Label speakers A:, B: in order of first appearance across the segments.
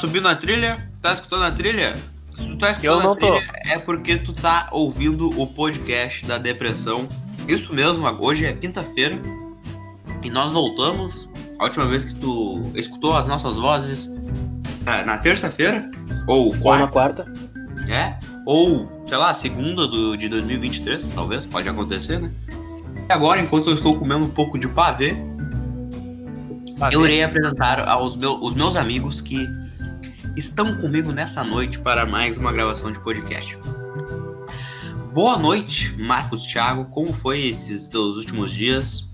A: subindo a trilha? Tá escutando a trilha? Se tu tá escutando
B: Eu não
A: a
B: tô.
A: trilha, é porque tu tá ouvindo o podcast da depressão. Isso mesmo, hoje é quinta-feira. E nós voltamos. A última vez que tu escutou as nossas vozes ah, na terça-feira. Ou
C: Ou na
A: quarta,
C: quarta.
A: é? Ou, sei lá, segunda do, de 2023, talvez. Pode acontecer, né? E agora, enquanto eu estou comendo um pouco de pavê, eu irei apresentar aos meu, os meus amigos que estão comigo nessa noite para mais uma gravação de podcast. Boa noite, Marcos Thiago. Como foi esses teus últimos dias?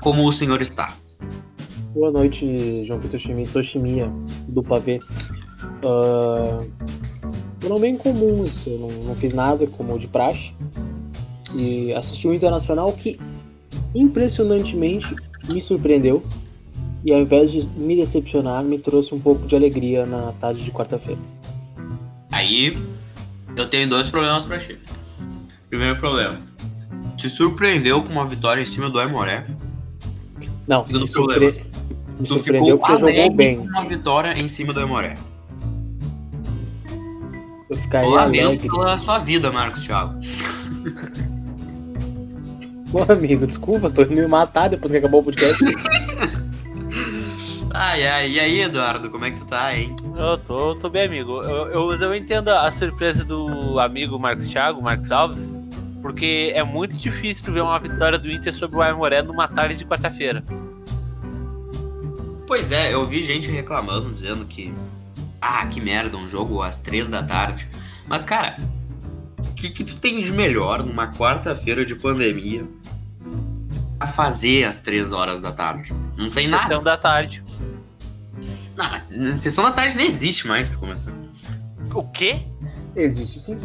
A: Como o senhor está?
C: Boa noite, João Vitor sou Chimia, do Pavê. Ah, foram bem comuns, eu não, não fiz nada como de praxe. E assisti o Internacional que impressionantemente me surpreendeu. E ao invés de me decepcionar, me trouxe um pouco de alegria na tarde de quarta-feira.
A: Aí, eu tenho dois problemas pra ti. Primeiro problema. Te surpreendeu com uma vitória em cima do Aimoré.
C: Não,
A: Segundo
C: me, surpre... me
A: Tu
C: surpreendeu
A: ficou
C: porque jogou bem.
A: com uma vitória em cima do Aimoré.
C: Eu ficaria
A: Lamento
C: alegre.
A: pela sua vida, Marcos Thiago.
C: Pô, amigo, desculpa, tô indo me matar depois que acabou o podcast.
A: Ai, ai, e aí, Eduardo, como é que tu tá, hein?
B: Eu tô, tô bem, amigo. Eu, eu, eu entendo a surpresa do amigo Marcos Thiago, Marcos Alves, porque é muito difícil tu ver uma vitória do Inter sobre o Aimoré numa tarde de quarta-feira.
A: Pois é, eu vi gente reclamando, dizendo que. Ah, que merda, um jogo às três da tarde. Mas, cara, o que, que tu tem de melhor numa quarta-feira de pandemia a fazer às três horas da tarde? Não tem nada.
B: Sessão da tarde.
A: Não, mas sessão da tarde não existe mais pra começar.
B: O quê?
C: Existe sim.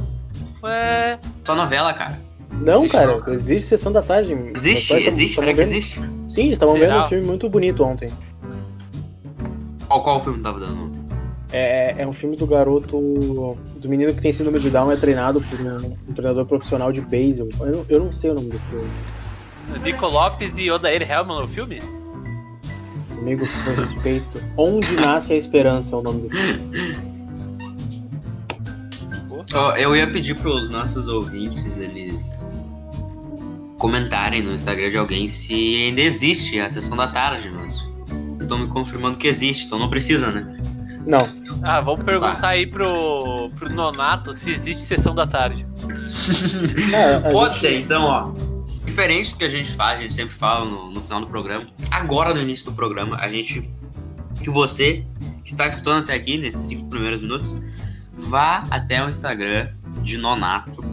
B: Ué,
A: Só novela, cara.
C: Não,
A: Existe
C: cara,
A: não, cara.
C: existe sessão da tarde.
A: Existe, existe,
C: tavam-
A: será que existe?
C: Sim, eles estavam vendo um filme muito bonito ontem.
A: Qual, qual filme tava dando ontem?
C: É, é um filme do garoto. Do menino que tem síndrome de Down, é treinado por um, um treinador profissional de beisebol. Eu, eu não sei o nome do filme.
B: Nico Lopes e Odair Helman no filme?
C: Amigo, com respeito. Onde nasce a esperança é o nome do filme.
A: Ó, eu ia pedir pros nossos ouvintes eles comentarem no Instagram de alguém se ainda existe a sessão da tarde, mas vocês estão me confirmando que existe, então não precisa, né?
C: Não,
B: Ah, vamos perguntar aí pro, pro Nonato se existe sessão da tarde.
C: É,
A: Pode
C: gente-
A: ser, então, ó. Diferente do que a gente faz, a gente sempre fala no, no final do programa. Agora, no início do programa, a gente. Que você que está escutando até aqui, nesses cinco primeiros minutos, vá até o Instagram de Nonato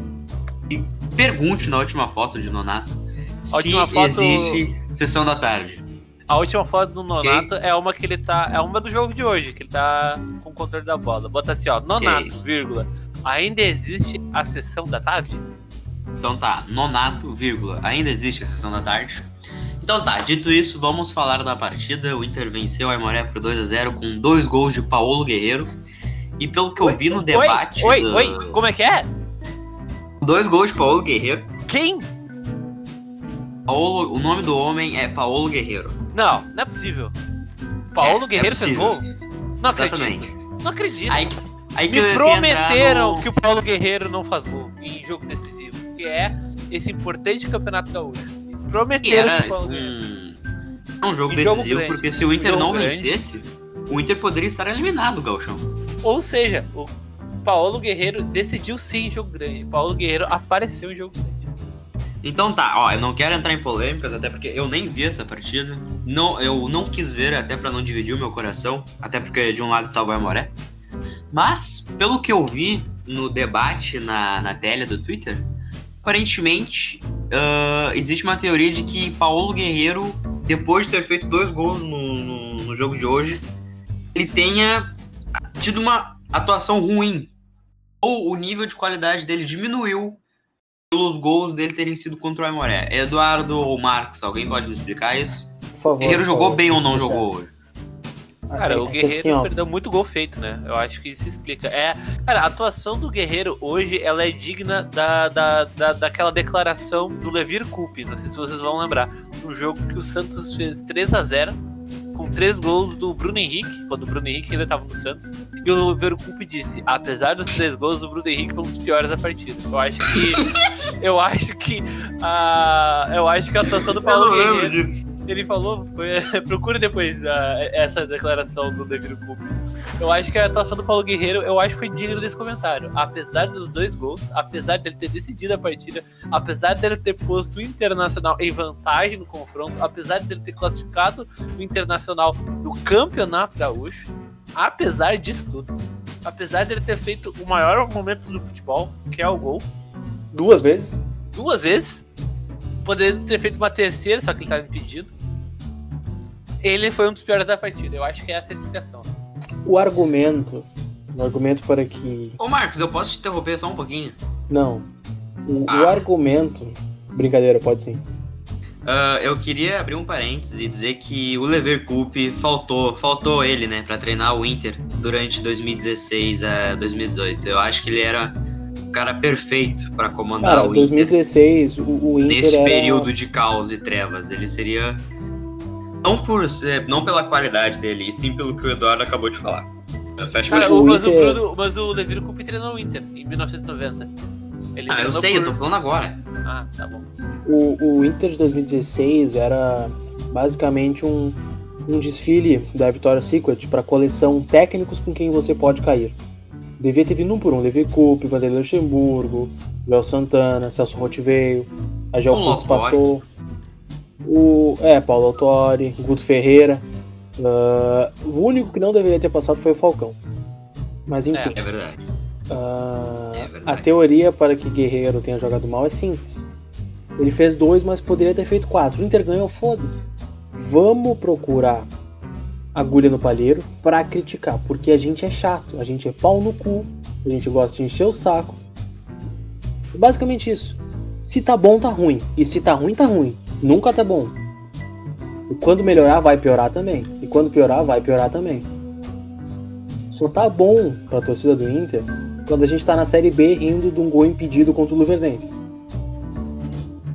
A: e pergunte na última foto de Nonato
B: A
A: se
B: foto-
A: existe sessão da tarde.
B: A última foto do Nonato é uma que ele tá. É uma do jogo de hoje, que ele tá com o controle da bola. Bota assim, ó, Nonato, vírgula. Ainda existe a sessão da tarde?
A: Então tá, Nonato, vírgula. Ainda existe a sessão da tarde. Então tá, dito isso, vamos falar da partida. O Inter venceu a Aimoré por 2 a 0 com dois gols de Paulo Guerreiro. E pelo que eu vi no debate.
B: Oi,
A: do-
B: oi, como é que é?
A: Dois gols de Paulo Guerreiro.
B: Quem?
A: Paulo- o nome do homem é Paulo Guerreiro.
B: Não, não é possível. Paulo
A: É,
B: Guerreiro
A: é
B: fez gol? Não acredito.
A: Exatamente.
B: Não acredito.
A: Aí, aí que
B: Me prometeram
A: no-
B: que o Paulo Guerreiro não faz gol em jogo decisivo, que é esse importante campeonato gaúcho. Prometeram
A: era
B: que o Paulo Guerreiro.
A: um, um jogo
B: Um jogo
A: decisivo,
B: grande.
A: porque se o Inter
B: Um
A: não
B: grande.
A: vencesse, o Inter poderia estar eliminado, Galchão.
B: Ou seja, o Paulo Guerreiro decidiu sim em jogo grande. Paulo Guerreiro apareceu em jogo grande.
A: Então tá, ó, eu não quero entrar em polêmicas, até porque eu nem vi essa partida. Não, eu não quis ver, até pra não dividir o meu coração, até porque de um lado estava o Aimoré. Mas, pelo que eu vi no debate na, na tela do Twitter, aparentemente ah, existe uma teoria de que Paulo Guerreiro, depois de ter feito dois gols no, no, no jogo de hoje, ele tenha tido uma atuação ruim. Ou o nível de qualidade dele diminuiu pelos gols dele terem sido contra o Aimoré. Eduardo ou Marcos, alguém pode me explicar isso?
C: por favor.
A: Guerreiro
C: por
A: jogou
C: favor,
A: bem ou não
C: eu
A: jogou hoje?
B: Cara,
C: É
B: o Guerreiro
C: assim, ó,
B: perdeu muito gol feito, né? Eu acho que isso explica. É, cara, a atuação do Guerreiro hoje, ela é digna da, da, da, daquela declaração do Levir Coupe, não sei se vocês vão lembrar, no jogo que o Santos fez 3 a 0 com três gols do Bruno Henrique, quando o Bruno Henrique ainda estava no Santos. E o Leverkusen disse: apesar dos três gols, o Bruno Henrique foi um dos piores da partida. Eu acho que. eu acho que. A, eu acho que a atuação do Paulo Guerreiro. Ele falou, procure depois uh, essa declaração do Deviro Cup. Eu acho que a atuação do Paulo Guerreiro, eu acho que foi digna desse comentário. Apesar dos dois gols, apesar dele ter decidido a partida, apesar dele ter posto o Internacional em vantagem no confronto, apesar dele ter classificado o Internacional no Campeonato Gaúcho, apesar disso tudo, apesar dele ter feito o maior momento do futebol, que é o gol.
C: Duas vezes?
B: Duas vezes. Poderia ter feito uma terceira, só que ele estava impedido. Ele foi um dos piores da partida. Eu acho que é essa a explicação.
C: O argumento. O argumento para que.
A: Ô Marcos, eu posso te interromper só um pouquinho?
C: Não. O, ah. o argumento. Brincadeira, pode sim.
A: Uh, eu queria abrir um parênteses e dizer que o Leverkusen faltou, faltou ele, né, para treinar o Inter durante 2016 a 2018. Eu acho que ele era cara perfeito para comandar cara, o
C: 2016, Inter. 2016 o, o Inter
A: nesse
C: era...
A: período de caos e trevas, ele seria não por ser, não pela qualidade dele, e sim pelo que o Eduardo acabou de falar.
B: Fecha cara, o, mas, Inter... o Bruno, mas o Leverkusen treinou o Inter em 1990.
A: Ele ah, eu sei, por... eu tô falando agora.
B: Ah, tá bom.
C: O, o Inter de 2016 era basicamente um, um desfile da Vitória Secret para coleção técnicos com quem você pode cair. Devia ter vindo um por um, Levi Coupe, Vanderlei Luxemburgo, Léo Santana, Celso Rotiveio, a Gel passou. O, é, Paulo Autori, Guto Ferreira. Uh, o único que não deveria ter passado foi o Falcão. Mas enfim.
A: É, é verdade.
C: Uh, é verdade. A teoria para que Guerreiro tenha jogado mal é simples. Ele fez dois, mas poderia ter feito quatro. O Inter ganhou, foda-se. Vamos procurar agulha no palheiro para criticar, porque a gente é chato, a gente é pau no cu, a gente gosta de encher o saco. Basicamente isso. Se tá bom, tá ruim. E se tá ruim, tá ruim. Nunca tá bom. E quando melhorar, vai piorar também. E quando piorar, vai piorar também. Só tá bom pra torcida do Inter quando a gente tá na Série B rindo de um gol impedido contra o Luverdense.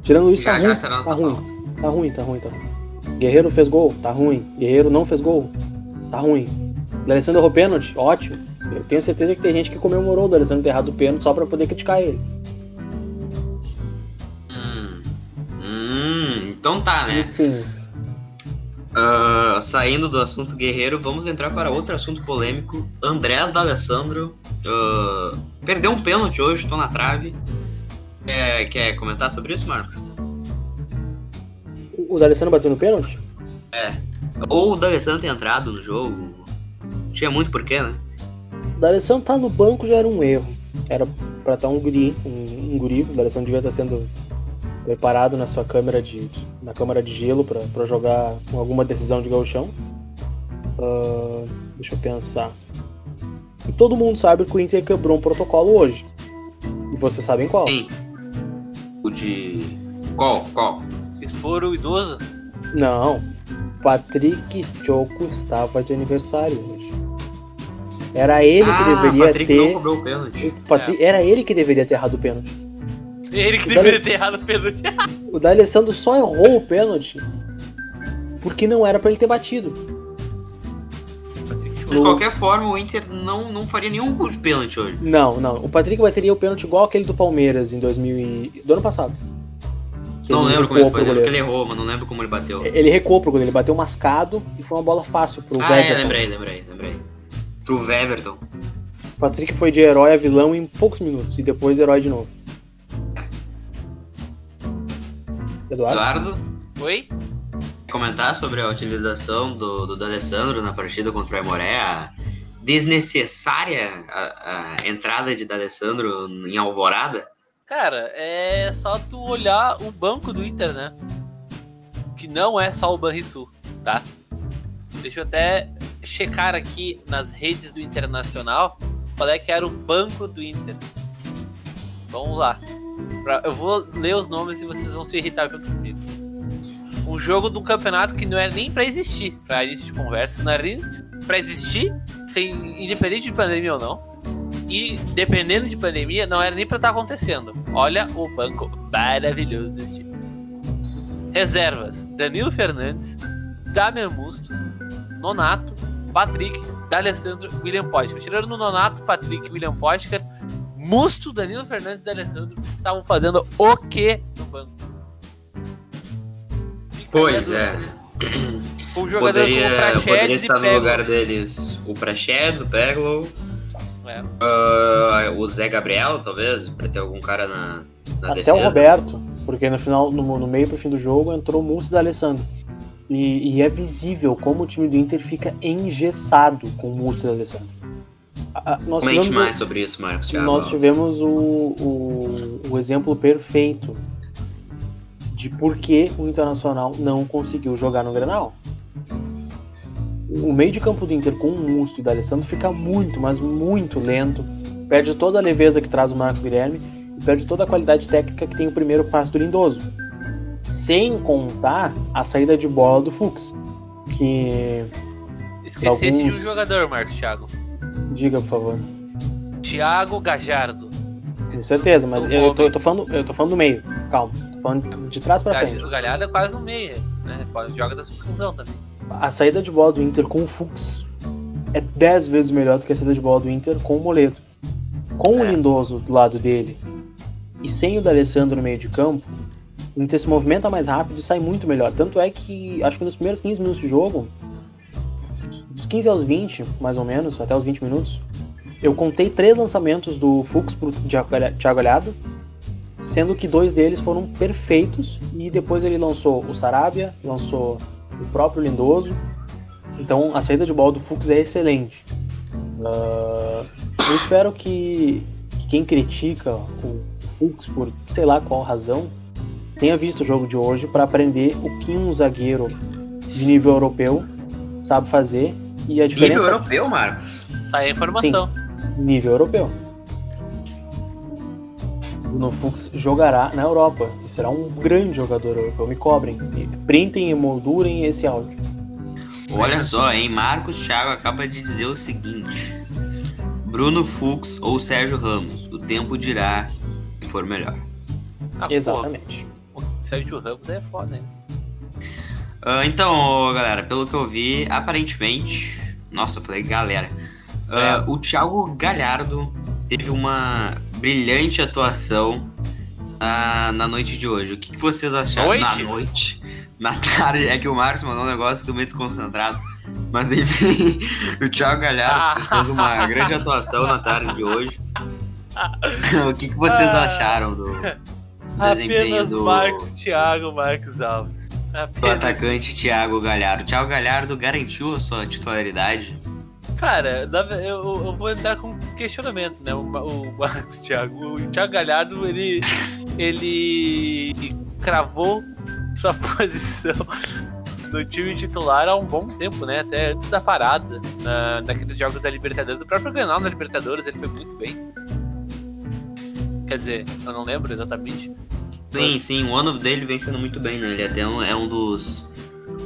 C: Tirando isso, tá ruim, tá ruim. Tá ruim, tá ruim, tá ruim. Guerreiro fez gol, tá ruim. Guerreiro não fez gol, tá ruim. O Alessandro errou pênalti, ótimo. Eu tenho certeza que tem gente que comemorou o Alessandro ter errado o pênalti só pra poder criticar ele.
A: Hum, hum então tá, né?
C: Enfim.
A: Uh, saindo do assunto guerreiro, vamos entrar para outro assunto polêmico. Andrés D'Alessandro uh, perdeu um pênalti hoje, estou na trave. É, quer comentar sobre isso, Marcos?
C: O D'Alessandro bateu no pênalti?
A: É. Ou o D'Alessandro ter entrado no jogo. Tinha muito porquê, né?
C: O D'Alessandro tá no banco já era um erro. Era pra estar tá um guri, um, um guri. O D'Alessandro devia estar sendo preparado na sua câmera de, na câmara de gelo para jogar com alguma decisão de gauchão. Uh, deixa eu pensar. E todo mundo sabe que o Inter quebrou um protocolo hoje. E vocês sabem qual?
A: Sim. O de. Qual? Qual?
B: Expor o idoso?
C: Não. Patrick Choco estava de aniversário hoje. Era ele
A: ah,
C: que deveria
A: Patrick
C: ter.
A: Não cobrou o pênalti.
C: Patri... É. Era ele que deveria ter errado o pênalti.
B: Ele que o deveria ter errado o pênalti.
C: o D'Alessandro só errou o pênalti porque não era para ele ter batido.
A: De qualquer forma, o Inter não, não faria nenhum gol de pênalti hoje.
C: Não, não. O Patrick bateria o pênalti igual aquele do Palmeiras em 2000 e... do ano passado.
A: Não lembro como ele foi, lembro que ele errou, mas não lembro como ele bateu.
C: Ele recuou pro goleiro, ele bateu mascado e foi uma bola fácil pro
A: ah, é, lembrei, lembrei, lembrei. Pro Weverton.
C: O Patrick foi de herói a vilão em poucos minutos e depois herói de novo.
A: Eduardo? Eduardo?
B: Oi?
A: Comentar sobre a utilização do, do D'Alessandro na partida contra o Aimoré, a desnecessária a, a entrada de D'Alessandro em Alvorada?
B: Cara, é só tu olhar o banco do Inter, né? Que não é só o Banrisul, tá? Deixa eu até checar aqui nas redes do Internacional qual é que era o banco do Inter. Vamos lá. Eu vou ler os nomes e vocês vão se irritar junto comigo. Um jogo um campeonato que não era nem para existir, para início de conversa, não era nem para existir, sem, independente de pandemia ou não. E dependendo de pandemia, não era nem para estar tá acontecendo. Olha o banco maravilhoso desse time. Reservas: Danilo Fernandes, Damian Musto, Nonato, Patrick, D'Alessandro, William Potker. Tirando no Nonato, Patrick, William Potker, Musto, Danilo Fernandes e D'Alessandro estavam fazendo o que no banco?
A: Pois é.
B: Com jogadores
A: Poderia,
B: como
A: poderia
B: Praxedes e
A: estar no lugar deles o Praxedes, o Peglow,
B: É.
A: ah, o Zé Gabriel, talvez, pra ter algum cara na, na
C: Até
A: defesa.
C: o Roberto, porque no final, no, no meio pro fim do jogo, entrou o Múcio e D'Alessandro. E, e é visível como o time do Inter fica engessado com o Múcio e D'Alessandro. A- a- Nós
A: Comente
C: tivemos, o-
A: mais sobre isso, Marcos Thiago.
C: nós tivemos o, o, o exemplo perfeito de por que o Internacional não conseguiu jogar no Grenal. O meio de campo do Inter com o Musto e o D'Alessandro fica muito, mas muito lento. Perde toda a leveza que traz o Marcos Guilherme e perde toda a qualidade técnica que tem o primeiro passo do Lindoso. Sem contar a saída de bola do Fux. Que.
B: Esquecesse de um
C: Alguns-
B: jogador, Marcos Thiago.
C: Diga, por favor.
B: Thiago Gajardo.
C: Com certeza, mas eu, eu tô, eu tô falando, eu tô falando do meio. Calma. Tô falando de trás pra frente.
B: O Galhardo é quase um meia, né? Joga da subcanção também.
C: A saída de bola do Inter com o Fux é 10 vezes melhor do que a saída de bola do Inter com o Moledo. Com o
B: É.
C: Lindoso do lado dele e sem o D'Alessandro no meio de campo, o Inter se movimenta mais rápido e sai muito melhor. Tanto é que, acho que nos primeiros 15 minutos de jogo, dos 15 aos 20, mais ou menos, até os 20 minutos, eu contei três lançamentos do Fux pro Thiago Galhardo, sendo que dois deles foram perfeitos e depois ele lançou o Sarabia, lançou o próprio Lindoso. Então a saída de bola do Fux é excelente. Ah, eu espero que, que quem critica o Fux por sei lá qual razão tenha visto o jogo de hoje para aprender o que um zagueiro de nível europeu sabe fazer e a
A: Nível
C: diferença
A: europeu, Marcos.
B: Tá aí a informação.
C: nível europeu. No Fux jogará na Europa e será um grande jogador europeu. Me cobrem, e printem e moldurem esse áudio.
A: Olha só, hein? Marcos Thiago acaba de dizer o seguinte: Bruno Fux ou Sérgio Ramos, o tempo dirá que for melhor.
B: Ah, pô,
C: Exatamente.
B: o Sérgio Ramos é foda, hein?
A: Ah, então, galera, pelo que eu vi, aparentemente. Nossa, eu falei galera. Ah, O Thiago Galhardo teve uma brilhante atuação na, na noite de hoje. O que, que vocês acharam
B: Noite?
A: na noite? Na tarde. É que o Marcos mandou um negócio eu meio desconcentrado. Mas enfim, o Thiago Galhardo
B: Ah.
A: fez uma grande atuação na tarde de hoje. o que, que vocês
B: Ah.
A: acharam do, desempenho
B: Apenas
A: do-
B: Marcos Thiago Marcos Alves.
A: do
B: Apenas.
A: atacante Thiago Galhardo? Thiago Galhardo garantiu a sua titularidade?
B: Cara, eu, eu vou entrar com questionamento, né? O, o Marcos Thiago. O Thiago Galhardo, ele. Ele cravou sua posição no time titular há um bom tempo, né? Até antes da parada, na, naqueles jogos da Libertadores. Do próprio Grenal na Libertadores, ele foi muito bem. Quer dizer, eu não lembro exatamente.
A: Sim, sim, o ano dele vem sendo muito bem, né? Ele até um- é um dos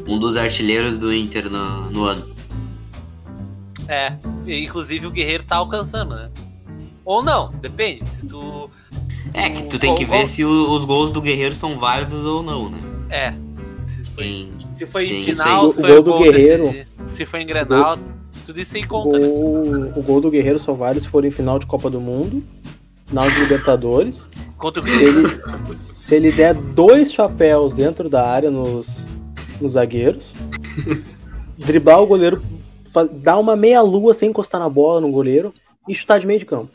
A: um dos artilheiros do Inter no, no ano.
B: É, inclusive o Guerreiro tá alcançando, né? Ou não, depende. Se tu.
A: É que tu tem que ver se o- os gols do Guerreiro são válidos ou não, né?
B: É. Se foi,
A: Tem-
B: se foi em final, se
C: O
B: foi
C: gol
B: o
C: do
B: gol
C: Guerreiro-
B: decisivo, se foi em Grenal, tudo isso aí
C: O
B: conta, né?
C: gol, o gol do Guerreiro só vale se for em final de Copa do Mundo, final de Libertadores.
B: Contra o
C: Se ele, se ele der dois chapéus dentro da área nos, nos zagueiros, driblar o goleiro, dar uma meia-lua sem encostar na bola no goleiro e chutar de meio de campo.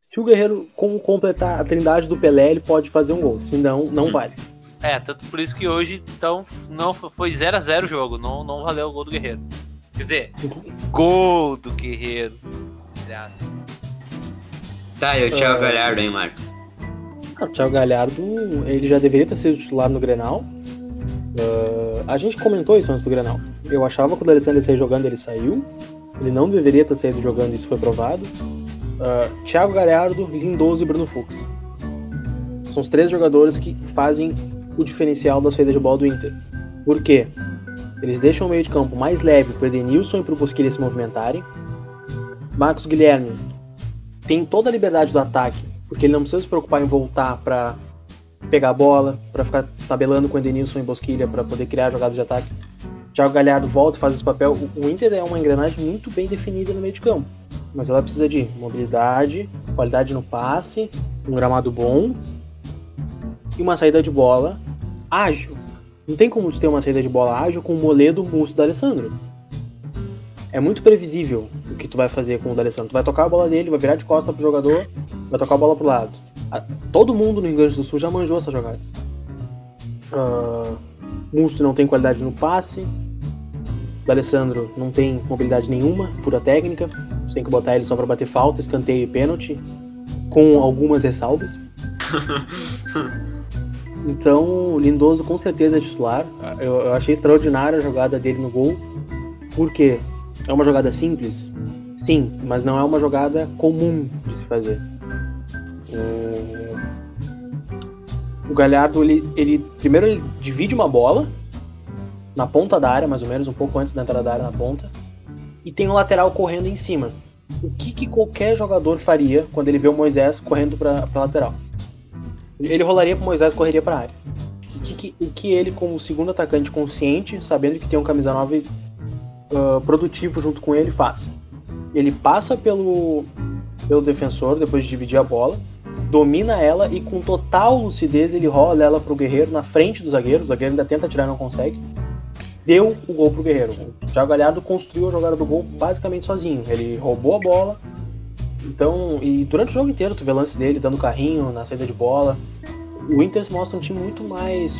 C: Se o Guerreiro com- completar a trindade do Pelé, ele pode fazer um gol. Se não, não vale.
B: É, tanto por isso que hoje, então, não foi 0x0 o jogo. Não, não valeu o gol do Guerreiro. Quer dizer, gol do Guerreiro.
A: Tá, e o Thiago
C: Ah.
A: Galhardo, hein, Marcos?
C: Ah, O Thiago Galhardo, ele já deveria ter sido titular no Grenal. Ah, a gente comentou isso antes do Grenal. Eu achava que o D'Alessandro ia jogando, ele saiu. Ele não deveria ter saído jogando, isso foi provado. Ah, Thiago Galhardo, Lindoso e Bruno Fux. São os três jogadores que fazem o diferencial da saída de bola do Inter. Por quê? Eles deixam o meio de campo mais leve para Edenilson e para o Bosquilha se movimentarem. Marcos Guilherme tem toda a liberdade do ataque, porque ele não precisa se preocupar em voltar para pegar a bola, para ficar tabelando com o Edenilson e Bosquilha para poder criar jogadas de ataque. Thiago Galhardo volta, faz esse papel. O, Inter é uma engrenagem muito bem definida no meio de campo. Mas ela precisa de mobilidade, qualidade no passe, um gramado bom e uma saída de bola ágil. Não tem como ter uma saída de bola ágil com o Moledo, Musto da Alessandro. É muito previsível o que tu vai fazer com o D'Alessandro. Tu vai tocar a bola dele, vai virar de costa pro jogador, vai tocar a bola pro lado. Todo mundo no Rio Grande do Sul já manjou essa jogada. Uh, Musto não tem qualidade no passe. D'Alessandro não tem mobilidade nenhuma, pura técnica. Você tem que botar ele só pra bater falta, escanteio e pênalti, com algumas ressalvas. Então, o Lindoso com certeza é titular. Eu, eu achei extraordinária a jogada dele no gol. Por quê? É uma jogada simples? Sim, mas não é uma jogada comum de se fazer. É, O Galhardo, ele, ele primeiro ele divide uma bola na ponta da área, mais ou menos, um pouco antes da entrada da área na ponta, e tem um lateral correndo em cima. O que, que qualquer jogador faria quando ele vê o Moisés correndo para pra lateral? Ele rolaria pro Moisés correria pra área. O que, que- o que ele, como segundo atacante consciente, sabendo que tem um camisa 9 ah, produtivo junto com ele, faz? Ele passa pelo, pelo defensor depois de dividir a bola, domina ela e com total lucidez ele rola ela pro Guerreiro na frente do zagueiro. O zagueiro ainda tenta tirar não consegue. Deu o gol pro Guerreiro. O Thiago Galhardo construiu a jogada do gol basicamente sozinho. Ele roubou a bola. Então, e durante o jogo inteiro tu vê lance dele dando carrinho na saída de bola. O Inter mostra um time muito mais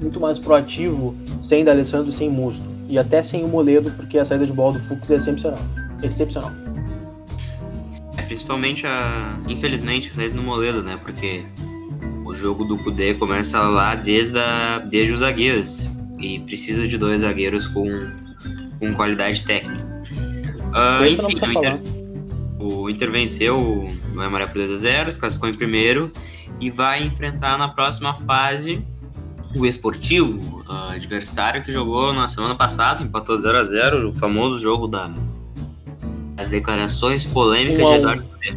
C: muito mais proativo sem D'Alessandro e sem Musto. E até sem o Moledo, porque a saída de bola do Fux é excepcional. Excepcional.
A: É, principalmente a. Infelizmente, a saída do Moledo, né? Porque o jogo do Kudê começa lá desde, a... desde os zagueiros. E precisa de dois zagueiros com, com qualidade técnica.
C: Não
A: enfim,
C: precisa
A: o
C: falar.
A: Inter, o Inter venceu o Amaré por 2x0, se classificou em primeiro e vai enfrentar na próxima fase o Esportivo, ah, adversário que jogou na semana passada, empatou 0x0, o famoso jogo da, das declarações polêmicas
C: Um a
A: de
C: um.
A: Eduardo Cudê.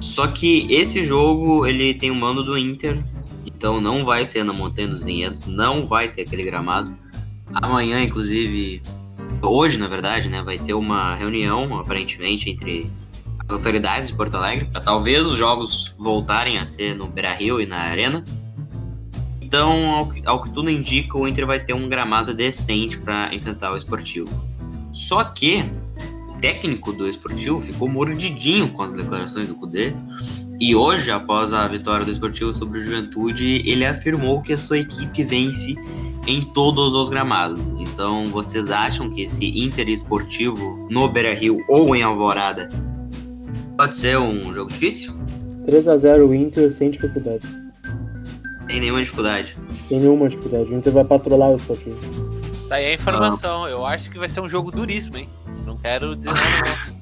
A: Só que esse jogo ele tem o mando do Inter, então não vai ser na Montanha dos Vinhedos, não vai ter aquele gramado. Amanhã, inclusive, hoje na verdade, né, vai ter uma reunião aparentemente entre as autoridades de Porto Alegre para talvez os jogos voltarem a ser no Beira-Rio e na Arena. Então, ao que, ao que tudo indica, o Inter vai ter um gramado decente para enfrentar o Esportivo. Só que técnico do Esportivo ficou mordidinho com as declarações do Cudê. E hoje, após a vitória do Esportivo sobre o Juventude, ele afirmou que a sua equipe vence em todos os gramados. Então, vocês acham que esse Inter Esportivo no Beira-Rio ou em Alvorada pode ser um jogo difícil?
C: 3x0 o Inter sem dificuldade.
A: Tem nenhuma dificuldade.
C: Tem nenhuma dificuldade. O Inter vai patrolar o Esportivo.
B: Daí a informação. Eu acho que vai ser um jogo duríssimo, hein? Quero dizer.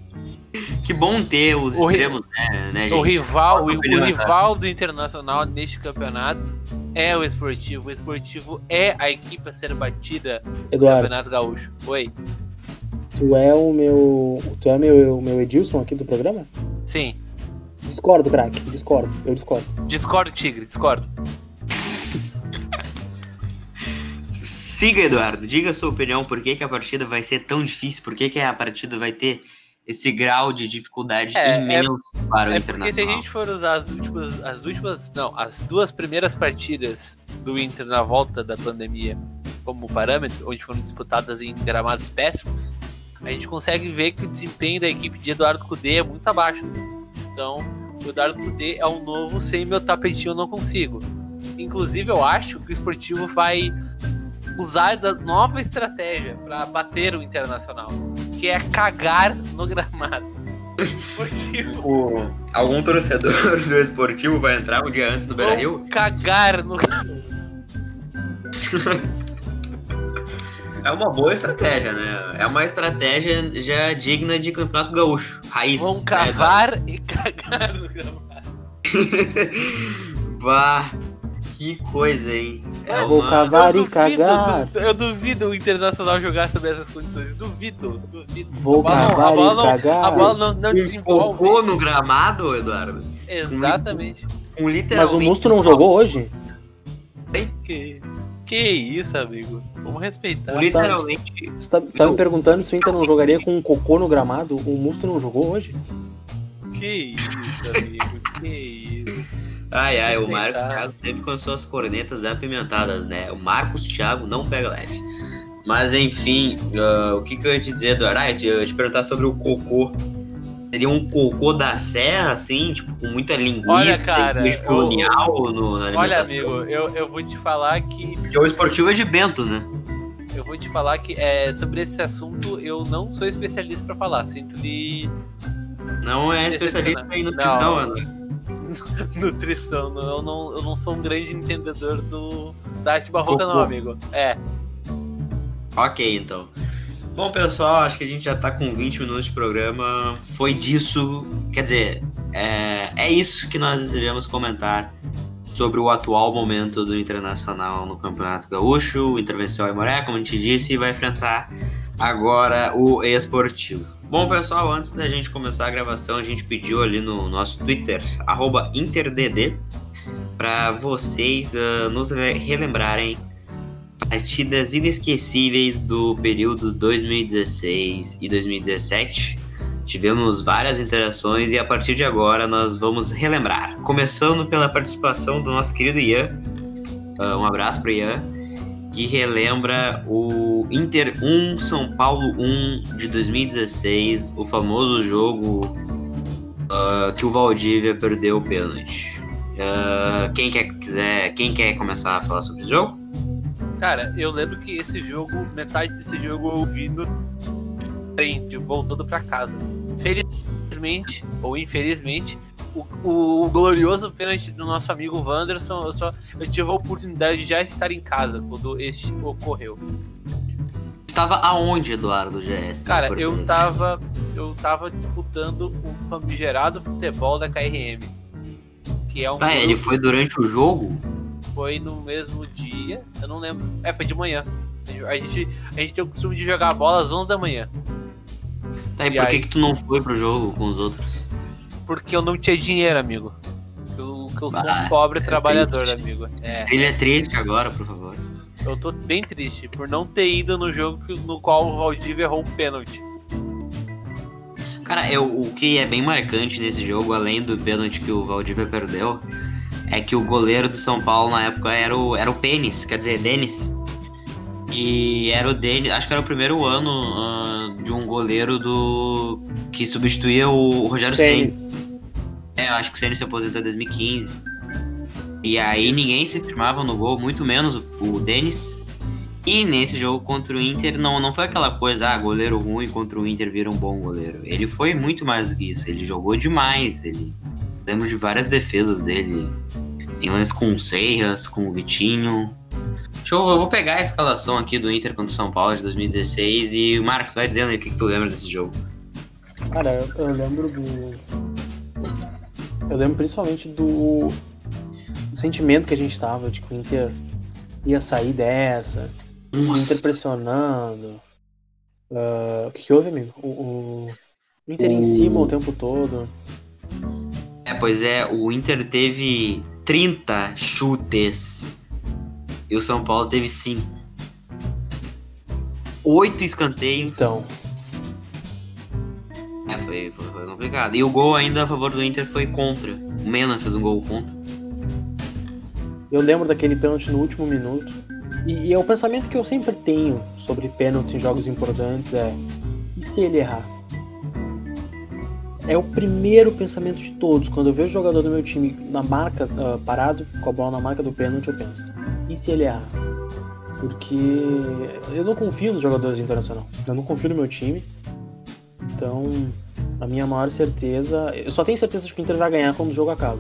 A: Que bom ter os
B: O ri-
A: extremos, né, né,
B: O
A: gente?
B: rival, o, o
A: opinião,
B: rival do Internacional neste campeonato é o Esportivo. O Esportivo é a equipe a ser batida no
C: Eduardo,
B: Campeonato Gaúcho. Oi.
C: tu é o meu. Tu é meu, o meu Edilson aqui do programa?
B: Sim.
C: Discordo, craque. Discordo. Eu discordo.
B: Discordo, Tigre, discordo.
A: Siga, Eduardo. Diga a sua opinião. Por que, que a partida vai ser tão difícil? Por que, que a partida vai ter esse grau de dificuldade
B: É,
A: imenso para o
B: É porque se a
A: Internacional?
B: gente for usar as últimas, as últimas, não, as duas primeiras partidas do Inter na volta da pandemia como parâmetro, onde foram disputadas em gramados péssimos, a gente consegue ver que o desempenho da equipe de Eduardo Cudê é muito abaixo. Então, o Eduardo Cudê é um novo sem meu tapetinho eu não consigo. Inclusive, eu acho que o esportivo vai usar da nova estratégia para bater o Internacional, que é cagar no gramado.
A: O- Algum torcedor do esportivo vai entrar um dia antes do Beira Rio?
B: Cagar no.
A: É uma boa estratégia, né? É uma estratégia já digna de campeonato gaúcho. Raiz.
B: Vão
A: né,
B: cavar e cagar no gramado.
A: Bah, que coisa, hein? É
C: Vou
A: uma-
C: cavar
B: eu
C: e cagar.
B: du- eu duvido o Internacional jogar sob essas condições. Duvido, duvido.
C: Vou
B: a bola, não-
C: cavar
B: a bola
C: e
B: não,
C: cagar.
B: a bola não, não
A: Um
B: desenvolve.
A: no gramado, Eduardo?
B: Exatamente.
A: Um
C: Mas
A: literalmente.
C: o Musto não jogou hoje?
B: Que- Que isso, amigo. Vamos respeitar.
A: Literalmente.
C: Você tá, tá me perguntando se o Inter não jogaria com um cocô no gramado? O Musto não jogou hoje?
B: Que isso, amigo. Que isso.
A: Ai, ai, o Marcos. Thiago sempre com suas cornetas apimentadas, né? O Marcos Thiago não pega leve. Mas enfim, ah, o que, que eu ia te dizer, Eduardo? Ah, eu te- eu ia te perguntar sobre o cocô. Seria um cocô da serra, assim, tipo, com muita linguiça
B: Olha, cara,
A: queijo
B: eu-
A: colonial no, na
B: Olha, amigo, eu, eu vou te falar que.
A: Porque o esportivo é de Bento, né?
B: Eu vou te falar que é, sobre esse assunto eu não sou especialista pra falar. Sinto lhe
A: Não é especialista em nutrição. Ana.
B: nutrição. não- Eu não, eu não sou um grande entendedor do, da arte barroca, não,
C: Cocô.
B: amigo. É.
A: Ok, então. Bom, pessoal, acho que a gente já tá com 20 minutos de programa. Foi disso. Quer dizer, é, é isso que nós desejamos comentar sobre o atual momento do Internacional no Campeonato Gaúcho. O Intervenção Moré, como a gente disse, vai enfrentar agora o esportivo. Bom, pessoal, antes da gente começar a gravação, a gente pediu ali no nosso Twitter, InterDD, para vocês ah, nos re- relembrarem partidas inesquecíveis do período 2016 e 2017. Tivemos várias interações e a partir de agora nós vamos relembrar. Começando pela participação do nosso querido Ian. Ah, um abraço para Ian. Que relembra o Inter 1, São Paulo 1 de 2016. O famoso jogo ah, que o Valdívia perdeu o pênalti. Ah, quem quer, quiser, quem quer começar a falar sobre esse jogo?
B: Cara, eu lembro que esse jogo, metade desse jogo eu vi no trem, voltando pra casa. Felizmente, ou infelizmente, o, o glorioso pênalti do nosso amigo Wanderson, eu, só, eu tive a oportunidade de já estar em casa quando este ocorreu.
A: Estava aonde, Eduardo GS?
B: Cara, eu tava, eu tava disputando o famigerado futebol da KRM. Que é um
A: Tá, ele foi durante o jogo?
B: foi no mesmo dia, eu não lembro. É, foi de manhã. A gente, a gente tem o costume de jogar bola às 11 da manhã.
A: Tá, e,
B: E
A: por
B: aí?
A: que tu não foi pro jogo com os outros?
B: Porque eu não tinha dinheiro, amigo. Eu, que eu sou
A: Ah,
B: um pobre
A: é
B: trabalhador,
A: triste.
B: amigo. É,
A: Trilha triste agora, por favor.
B: eu tô bem triste por não ter ido no jogo no qual o Valdívia errou um pênalti.
A: Cara, eu, o que é bem marcante nesse jogo, além do pênalti que o Valdívia perdeu, é que o goleiro do São Paulo na época era o, era o Pênis, quer dizer, Denis. E era o Denis, acho que era o primeiro ano ah, de um goleiro do que substituía o Rogério.
C: Ceni.
A: É, eu acho que o Senna se aposentou em 2015. E aí ninguém se firmava no gol, muito menos o, o Denis. E nesse jogo contra o Inter não, não foi aquela coisa, ah, goleiro ruim contra o Inter vira um bom goleiro. Ele foi muito mais do que isso, ele jogou demais. Ele lembro de várias defesas dele. Tem lance com o Seiras, com o Vitinho. Deixa eu, eu vou pegar a escalação aqui do Inter contra o São Paulo de 2016 e Marcos vai dizendo aí o que, que tu lembra desse jogo.
C: Cara, eu, eu lembro do. Eu lembro principalmente do... sentimento que a gente tava, de que o Inter ia sair dessa, o Inter pressionando. Ah, o que, que houve, amigo? O, o- o Inter em
A: O-
C: cima o tempo todo.
A: É, pois é, o Inter teve 30 chutes e o São Paulo teve 5. Oito escanteios.
C: Então,
A: É, foi, foi, foi complicado. E o gol ainda a favor do Inter foi contra. O Mena fez um gol contra.
C: eu lembro daquele pênalti no último minuto. E, e é o pensamento que eu sempre tenho sobre pênalti em jogos importantes é. E se ele errar? É o primeiro pensamento de todos. Quando eu vejo o jogador do meu time na marca, ah, parado, com a bola na marca do pênalti, eu penso. E se ele errar? Porque eu não confio nos jogadores do internacional. Eu não confio no meu time. Então, a minha maior certeza. Eu só tenho certeza de que o Inter vai ganhar quando o jogo acaba.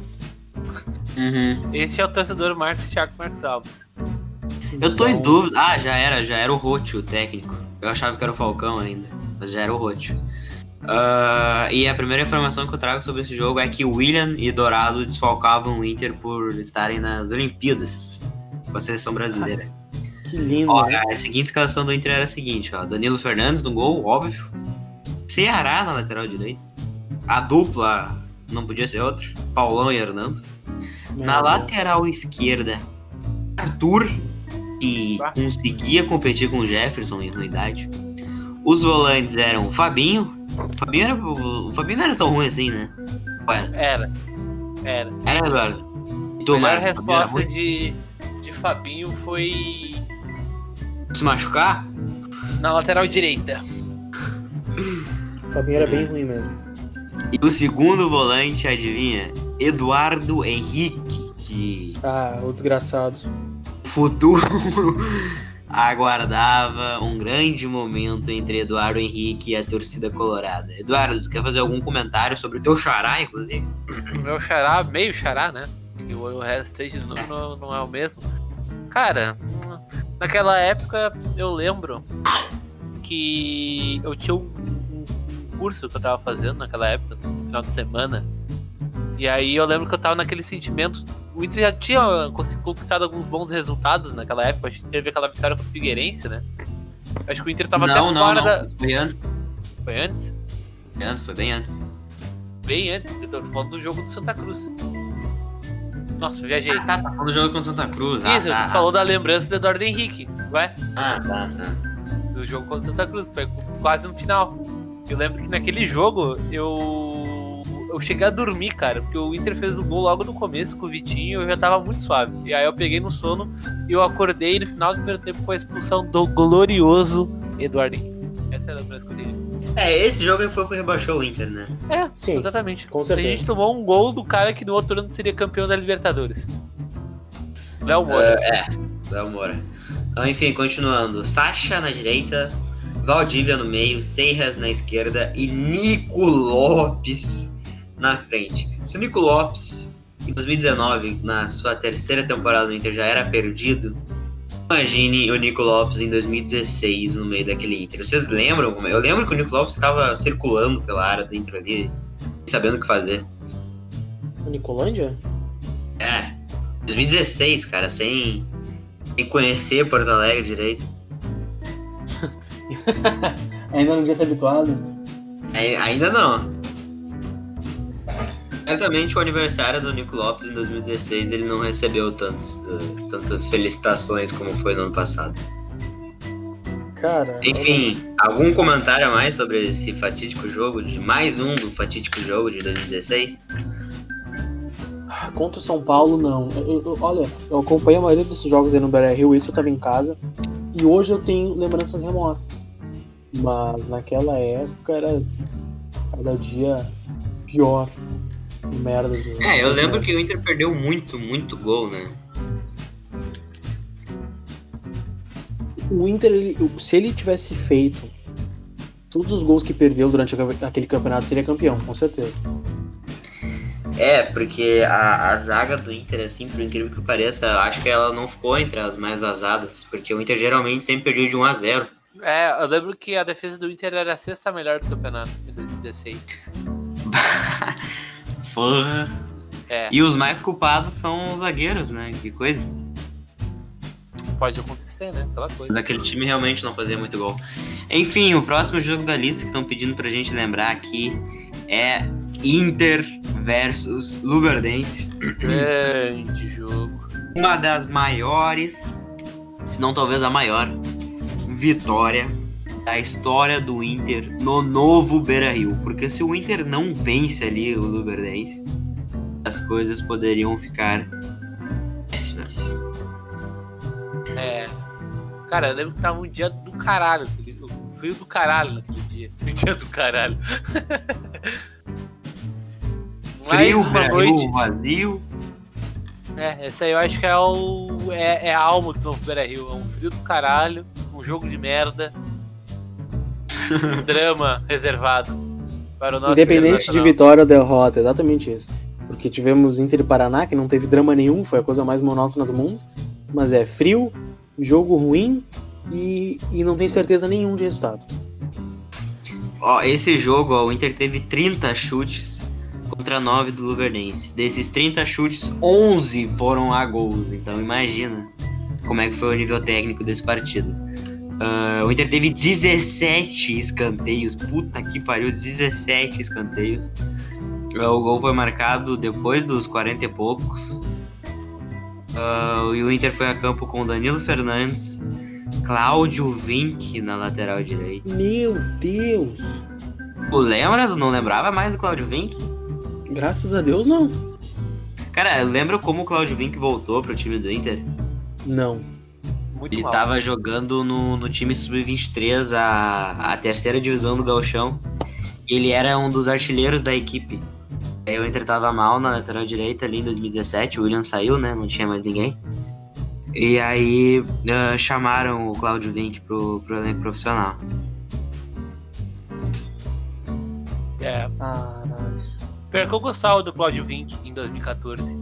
A: Uhum.
B: Esse é o torcedor Marcos Thiago Marcos Alves.
A: Eu tô em
C: Então,
A: dúvida. Ah, já era, já era o Rote, o técnico. Eu achava que era o Falcão ainda, mas já era o Rote. Ah, e a primeira informação que eu trago sobre esse jogo é que William e Dourado desfalcavam o Inter por estarem nas Olimpíadas com a seleção brasileira.
C: Que lindo,
A: Ó,
C: né?
A: a seguinte escalação do Inter era a seguinte, ó. Danilo Fernandes no gol, óbvio. Ceará na lateral direita. A dupla não podia ser outra. Paulão e Hernando. Na
C: Meu Deus.
A: lateral esquerda, Arthur. que
B: Bah.
A: conseguia competir com o Jefferson em idade. Os volantes eram o Fabinho. O Fabinho, era, o Fabinho não era tão ruim assim, né? Era?
B: Era. Era.
A: Era, Eduardo.
B: A melhor resposta de, de Fabinho foi
A: Se machucar?
B: na lateral direita.
C: O Fabinho era bem ruim mesmo.
A: E o segundo volante, adivinha? Eduardo Henrique, que
C: Ah, o desgraçado.
A: futuro aguardava um grande momento entre Eduardo Henrique e a torcida colorada. Eduardo, tu quer fazer algum comentário sobre o teu xará, inclusive?
B: O meu xará, meio xará, né? E o, restante não, não é o mesmo. Cara, naquela época eu lembro que eu tinha um curso que eu tava fazendo naquela época, no final de semana. E aí eu lembro que eu tava naquele sentimento. O Inter já tinha conquistado alguns bons resultados naquela época. A gente teve aquela vitória contra o Figueirense, né? Acho que o Inter tava
A: não,
B: até
A: não,
B: fora
A: não.
B: da.
A: Foi antes.
B: Foi antes?
A: Foi antes, foi bem antes.
B: Bem antes, eu tô falando do jogo do Santa Cruz. Nossa, eu viajei.
A: Ah, tá, tá falando do jogo com Santa Cruz. Ah,
B: Isso,
A: tá,
B: tu falou da lembrança do Eduardo Henrique, ué?
A: Ah, tá, tá.
B: Do jogo contra o Santa Cruz, foi quase no final. Eu lembro que naquele jogo eu. Eu cheguei a dormir, cara, porque o Inter fez o gol logo no começo com o Vitinho e eu já tava muito suave. E aí eu peguei no sono e eu acordei no final do primeiro tempo com a expulsão do glorioso Eduardo Henrique. Essa é a lembrança que eu tenho.
A: É, esse jogo aí foi o que rebaixou o Inter, né?
B: É,
C: Sim,
B: exatamente.
C: com
B: A
C: certeza.
B: gente tomou um gol do cara que no outro ano seria campeão da Libertadores. Léo Moura.
A: É, Léo Moura. Então, enfim, continuando. Sacha na direita, Valdívia no meio, Seiras na esquerda e Nico Lopes na frente. Se o Nico Lopes, em 2019, na sua terceira temporada no Inter, já era perdido, imagine o Nico Lopes em 2016 no meio daquele Inter. Vocês lembram? é? Eu lembro que o Nico Lopes ficava circulando pela área do Inter ali, sabendo o que fazer.
C: O Nicolândia?
A: É, 2016, cara, sem, sem conhecer Porto Alegre direito.
C: Ainda não tinha se habituado.
A: Ai- Ainda não. Certamente o aniversário do Nico Lopes em 2016 ele não recebeu tantos, eh, tantas felicitações como foi no ano passado.
C: Cara.
A: Enfim, algum comentário a mais sobre esse fatídico jogo, de mais um do fatídico jogo de 2016?
C: olha, Contra o São Paulo, não. Eu- eu- eu- olha, eu acompanhei a maioria desses jogos aí no Beira Rio, isso eu tava em casa. E hoje eu tenho lembranças remotas. Mas naquela época era cada dia pior. Merda. do-
A: É, eu lembro que o Inter perdeu muito, muito gol, né?
C: O Inter, ele- se ele tivesse feito todos os gols que perdeu durante a- aquele campeonato, seria campeão, com certeza.
A: É, porque a, a zaga do Inter, assim, por incrível que pareça, acho que ela não ficou entre as mais vazadas, porque o Inter geralmente sempre perdia de 1 a 0
B: É, eu lembro que a defesa do Inter era a sexta melhor do campeonato em 2016.
A: Porra.
B: É,
A: E os mais culpados são os zagueiros, né? Que coisa.
B: pode acontecer, né? Aquela
A: Mas
B: coisa.
A: aquele time realmente não fazia muito gol. Enfim, o próximo jogo da lista que estão pedindo pra gente lembrar aqui é Inter versus Luverdense.
B: Grande jogo.
A: Uma das maiores, se não talvez a maior, vitória da história do Inter no novo Beira-Rio. Porque se o Inter não vence ali o Luverdense, as coisas poderiam ficar péssimas.
B: É. Cara, eu lembro que tava um dia do caralho. frio do caralho naquele dia. Um dia do caralho.
A: Frio,
B: uma noite.
A: vazio.
B: É, essa aí eu acho que é, o, é, é a alma do novo Beira Rio. É um frio do caralho, um jogo de merda, drama reservado para o nosso
C: Independente de vitória ou derrota, exatamente isso. Porque tivemos Inter e Paraná, que não teve drama nenhum, foi a coisa mais monótona do mundo. Mas é frio, jogo ruim e, e não tem certeza nenhum de resultado.
A: Ó, esse jogo, ó, o Inter teve 30 chutes contra 9 do Luverdense. Desses 30 chutes, 11 foram a gols. Então imagina como é que foi o nível técnico desse partido. Ah, o Inter teve 17 escanteios. Puta que pariu, 17 escanteios. Ah, O gol foi marcado depois dos 40 e poucos. Ah, e o Inter foi a campo com Danilo Fernandes, Cláudio Vinck na lateral direita.
C: Meu Deus!
A: Tu lembra? Não lembrava mais do Cláudio Vinck?
C: Graças a Deus, não.
A: Cara, lembra como o Cláudio Vinck voltou pro time do Inter?
C: Não.
B: Muito
A: Ele
B: mal.
A: tava jogando no, no time sub-23, a, a terceira divisão do Gauchão. E ele era um dos artilheiros da equipe. Aí o Inter tava mal na lateral direita ali em 2017. O William saiu, né? Não tinha mais ninguém. E aí ah, chamaram o Cláudio Vinck pro, pro elenco profissional.
B: É.
C: Caralho.
B: Pior que eu gostava do Claudio Vinck em 2014.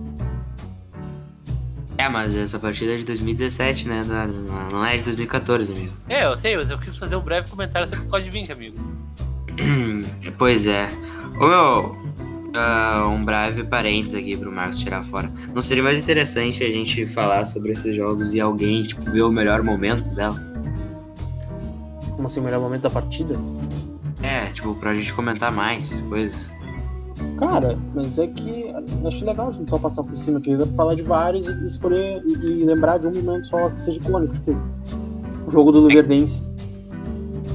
A: É, mas essa partida é de 2017, né? Eduardo? Não- Não é de 2014, amigo.
B: É, eu sei, mas eu quis fazer um breve comentário sobre o Claudio Vinck, amigo.
A: Pois é. Ô meu, ah, um breve parênteses aqui pro Marcos tirar fora. Não seria mais interessante a gente falar sobre esses jogos e alguém, tipo, ver o melhor momento dela?
C: Como assim, o melhor momento da partida?
A: É, tipo, pra gente comentar mais coisas.
C: Cara, mas é que acho legal a gente só passar por cima aqui, dá pra falar de vários e escolher e, e lembrar de um momento só que seja icônico, tipo, o jogo do Luverdense.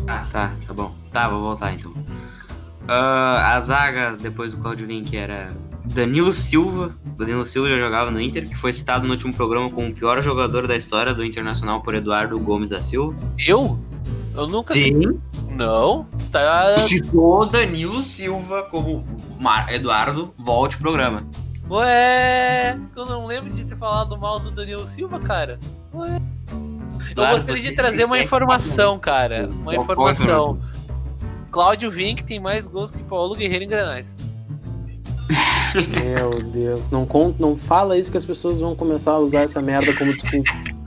A: Ah, tá, tá bom. Tá, vou voltar então. Ah, a zaga depois do Claudio Vinck era Danilo Silva. Danilo Silva já jogava no Inter, que foi citado no último programa como o pior jogador da história do Internacional por Eduardo Gomes da Silva.
B: Eu? Eu nunca.
A: Sim.
B: Não. Tá.
A: Citou Danilo Silva como Mar Eduardo, volte pro programa.
B: Ué. Eu não lembro de ter falado mal do Danilo Silva, cara. Ué. Eu
A: Eduardo,
B: gostaria de trazer uma informação, cara. Uma informação. Cláudio Vinck tem mais gols que Paulo Guerreiro em Granais.
C: Meu Deus, não, conta, não fala isso que as pessoas vão começar a usar essa merda como desculpa.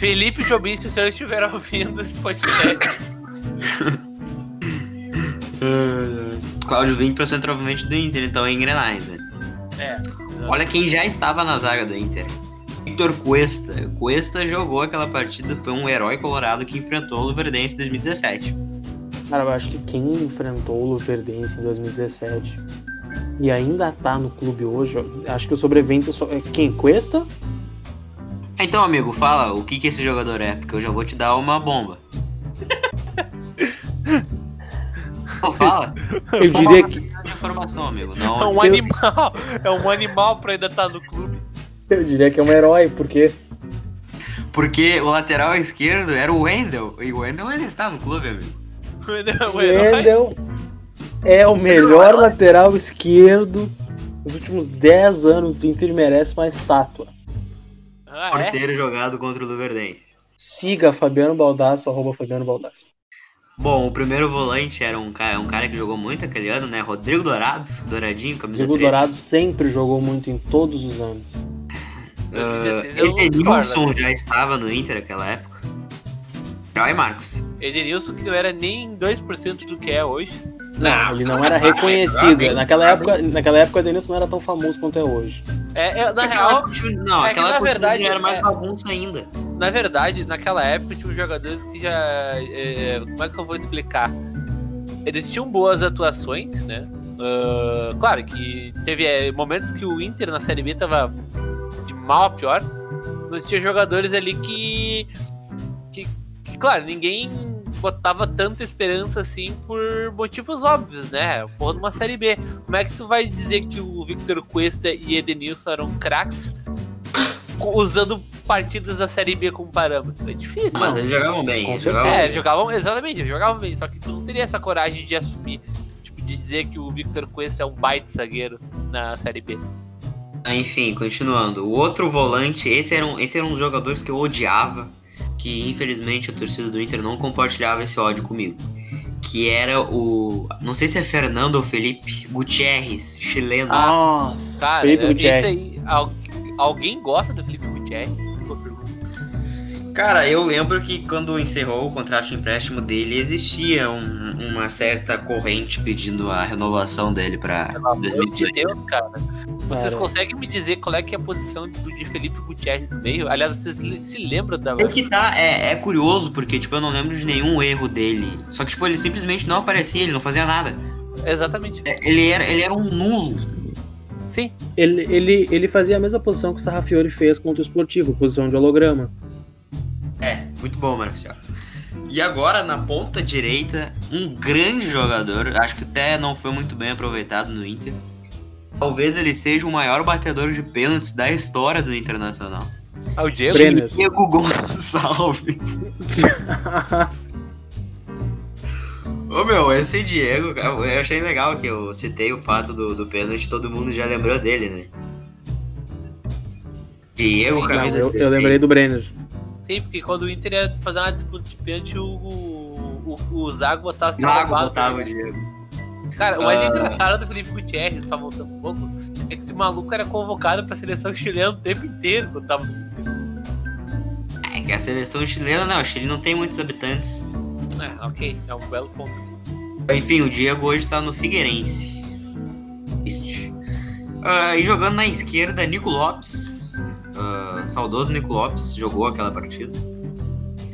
B: Felipe Jobim, se o senhor estiver ouvindo esse podcast.
A: Cláudio Vinck para centroavante do Inter, então em Grenais, né?
B: É.
A: Olha quem já estava na zaga do Inter. Victor Cuesta. Cuesta jogou aquela partida, foi um herói colorado que enfrentou o Luverdense em 2017.
C: Cara, eu acho que quem enfrentou o Luverdense em 2017 e ainda tá no clube hoje, acho que o sobrevivente só... é quem? Cuesta?
A: Então, amigo, fala o que, que esse jogador é, porque eu já vou te dar uma bomba. Não, fala.
C: Eu diria que
A: informação, amigo.
B: É
A: Não,
B: um animal. É um animal pra ainda estar no clube.
C: eu diria que é um herói, porque
A: porque o lateral esquerdo era o Wendel. E o Wendel ainda está no clube, amigo.
B: O herói.
C: Wendel é o melhor lateral esquerdo dos últimos 10 anos do Inter merece uma estátua.
B: Ah, é?
A: Porteiro jogado contra o Luverdense.
C: Siga Fabiano Baldasso, arroba Fabiano Baldasso.
A: Bom, o primeiro volante era um cara, um cara que jogou muito aquele ano, né? Rodrigo Dourado, Douradinho, camisa
C: Diego
A: 13.
C: Dourado sempre jogou muito em todos os anos.
B: 2016
A: Uh, Edenilson
B: discordo.
A: já estava no Inter naquela época. Tchau, Marcos.
B: Edenilson, que não era nem 2% do que é hoje.
C: Não, ele não era reconhecido. Naquela época, naquela época o Denilson não era tão famoso quanto é hoje.
B: É, é, na
A: Naquela
B: real,
A: não,
B: é que
A: aquela
B: na verdade,
A: era mais
B: é-
A: bagunça ainda.
B: na verdade, naquela época tinha uns jogadores que já. é, como é que eu vou explicar? Eles tinham boas atuações, né? Ah, claro que teve é, momentos que o Inter na Série B tava de mal a pior. Mas tinha jogadores ali que. que, que, claro, ninguém botava tanta esperança assim por motivos óbvios, né? Porra, numa Série B. Como é que tu vai dizer que o Victor Cuesta e Edenilson eram craques usando partidas da Série B como parâmetro? É difícil.
A: Mas eles jogavam bem.
C: Com
A: eles jogavam
B: É,
A: bem.
B: jogavam, exatamente, jogavam bem, só que tu não teria essa coragem de assumir, tipo, de dizer que o Victor Cuesta é um baita zagueiro na Série B.
A: Ah, Enfim, continuando. O outro volante, esse era, um, esse era um dos jogadores que eu odiava, que infelizmente a torcida do Inter não compartilhava esse ódio comigo. Que era o. Não sei se é Fernando ou Felipe Gutierrez, chileno.
B: Ah,
C: Nossa,
B: Cara,
C: Felipe Gutierrez.
B: esse aí, al- alguém gosta do Felipe Gutierrez?
A: Cara, eu lembro que quando encerrou o contrato de empréstimo dele, existia um- uma certa corrente pedindo a renovação dele pra
B: Pelo amor de
A: 2018.
B: Deus, cara. Vocês
C: Cara,
B: conseguem me dizer qual é que é a posição do, de Felipe Gutierrez no meio? Aliás, vocês se lembram da.
A: Tem que tá, é, é curioso, porque, tipo, eu não lembro de nenhum erro dele. Só que, tipo, ele simplesmente não aparecia, ele não fazia nada.
B: Exatamente.
A: É, Ele era, ele era um nulo.
B: Sim.
C: Ele, ele, ele fazia a mesma posição que o Sarrafiori fez contra o Esportivo, posição de holograma.
A: É, muito bom, Marcelo. E agora, na ponta direita, um grande jogador, acho que até não foi muito bem aproveitado no Inter. Talvez ele seja o maior batedor de pênaltis da história do Internacional.
B: Ah, o Diego?
C: Brenner.
A: Diego Gonçalves. Ô meu, esse Diego, eu achei legal que eu citei o fato do, do pênalti, todo mundo já lembrou dele, né? Diego,
B: Sim,
C: Não,
A: camisa
C: eu, eu
A: 16.
C: lembrei do Brenner.
B: Porque quando o Inter ia fazer uma disputa de pênalti, o, o, o, Zago botava assim,
A: Zago botava Diego.
B: Cara, o mais
A: Ah.
B: engraçado do Felipe Gutierrez, só voltando um pouco, é que esse maluco era convocado pra seleção chilena o tempo inteiro quando tava no Inter.
A: É que a seleção chilena, não, o Chile não tem muitos habitantes.
B: É, ok, é um belo ponto.
A: Enfim, o Diego hoje tá no Figueirense. Triste. Ah, e jogando na esquerda, Nico Lopes. Ah, saudoso Nico Lopes, jogou aquela partida.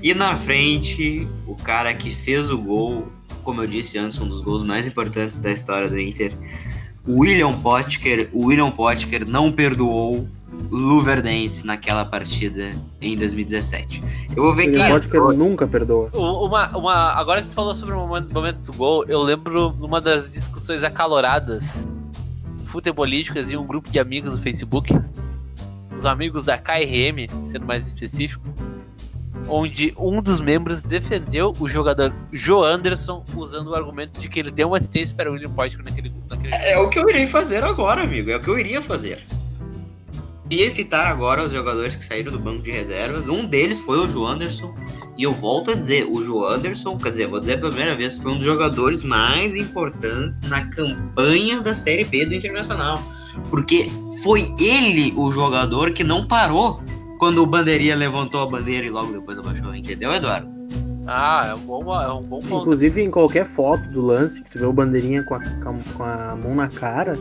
A: E na frente, o cara que fez o gol, como eu disse antes, um dos gols mais importantes da história do Inter. William Potker. O William Potker não perdoou Luverdense naquela partida em 2017. Eu vou ver quem
C: pode que ele nunca perdoa.
B: Uma, uma, agora que tu falou sobre o momento, momento do gol, eu lembro numa das discussões acaloradas futebolísticas em um grupo de amigos do Facebook, os amigos da KRM, sendo mais específico, onde um dos membros defendeu o jogador Joe Anderson usando o argumento de que ele deu uma assistência para o William Potker naquele, naquele jogo.
A: É o que eu irei fazer agora, amigo. É o que eu iria fazer. Iria citar agora os jogadores que saíram do banco de reservas. Um deles foi o João Anderson. E eu volto a dizer, o João Anderson, quer dizer, vou dizer pela primeira vez, foi um dos jogadores mais importantes na campanha da Série B do Internacional. Porque foi ele o jogador que não parou quando o Bandeirinha levantou a bandeira e logo depois abaixou, entendeu, Eduardo?
B: Ah, é um bom, é um bom ponto.
C: Inclusive, em qualquer foto do lance, que tu vê o bandeirinha com a, com a- mão na cara,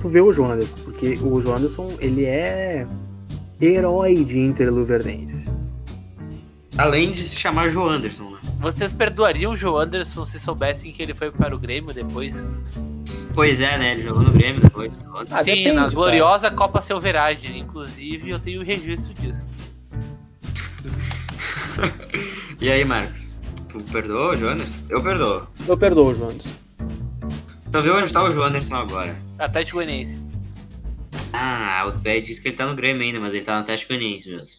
C: tu vê o João Anderson. Porque o João Anderson, ele é herói de Inter Luverdense.
A: Além de se chamar João Anderson, né?
B: Vocês perdoariam o Joe Anderson se soubessem que ele foi para o Grêmio depois?
A: Pois é, né? Ele jogou no Grêmio depois.
C: Ah,
B: Sim,
C: depende,
B: na
C: cara.
B: gloriosa Copa Silverade. Inclusive, eu tenho registro disso.
A: E aí, Marcos? Tu perdoou o Anderson? Eu perdoo.
C: Eu perdoo o Anderson.
A: Só ver onde tá o Anderson agora.
B: Atlético Goianiense.
A: Ah, o Pé disse que ele tá no Grêmio ainda, mas ele tá no Atlético Goianiense mesmo.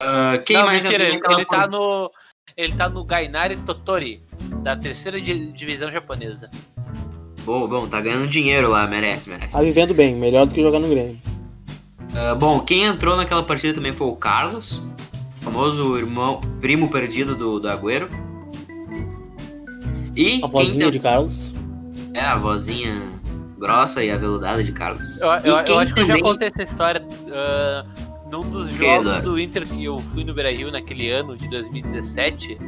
A: Ah, quem
B: Não,
A: mais
B: mentira, ele, ele tá no. Ele tá no Gainari Totori, da terceira di- divisão japonesa.
A: Bom, bom, tá ganhando dinheiro lá, merece, merece.
C: Tá vivendo bem, melhor do que jogar no Grêmio.
A: Ah, bom, quem entrou naquela partida também foi o Carlos, famoso irmão, primo perdido do, do Agüero. E
C: A vozinha
A: quem
C: de Carlos.
A: É, a vozinha grossa e aveludada de Carlos.
B: Eu, eu- eu acho que eu já contei essa história ah, num dos
A: Que,
B: jogos
A: Eduardo?
B: do Inter que eu fui no Beira Rio naquele ano de 2017.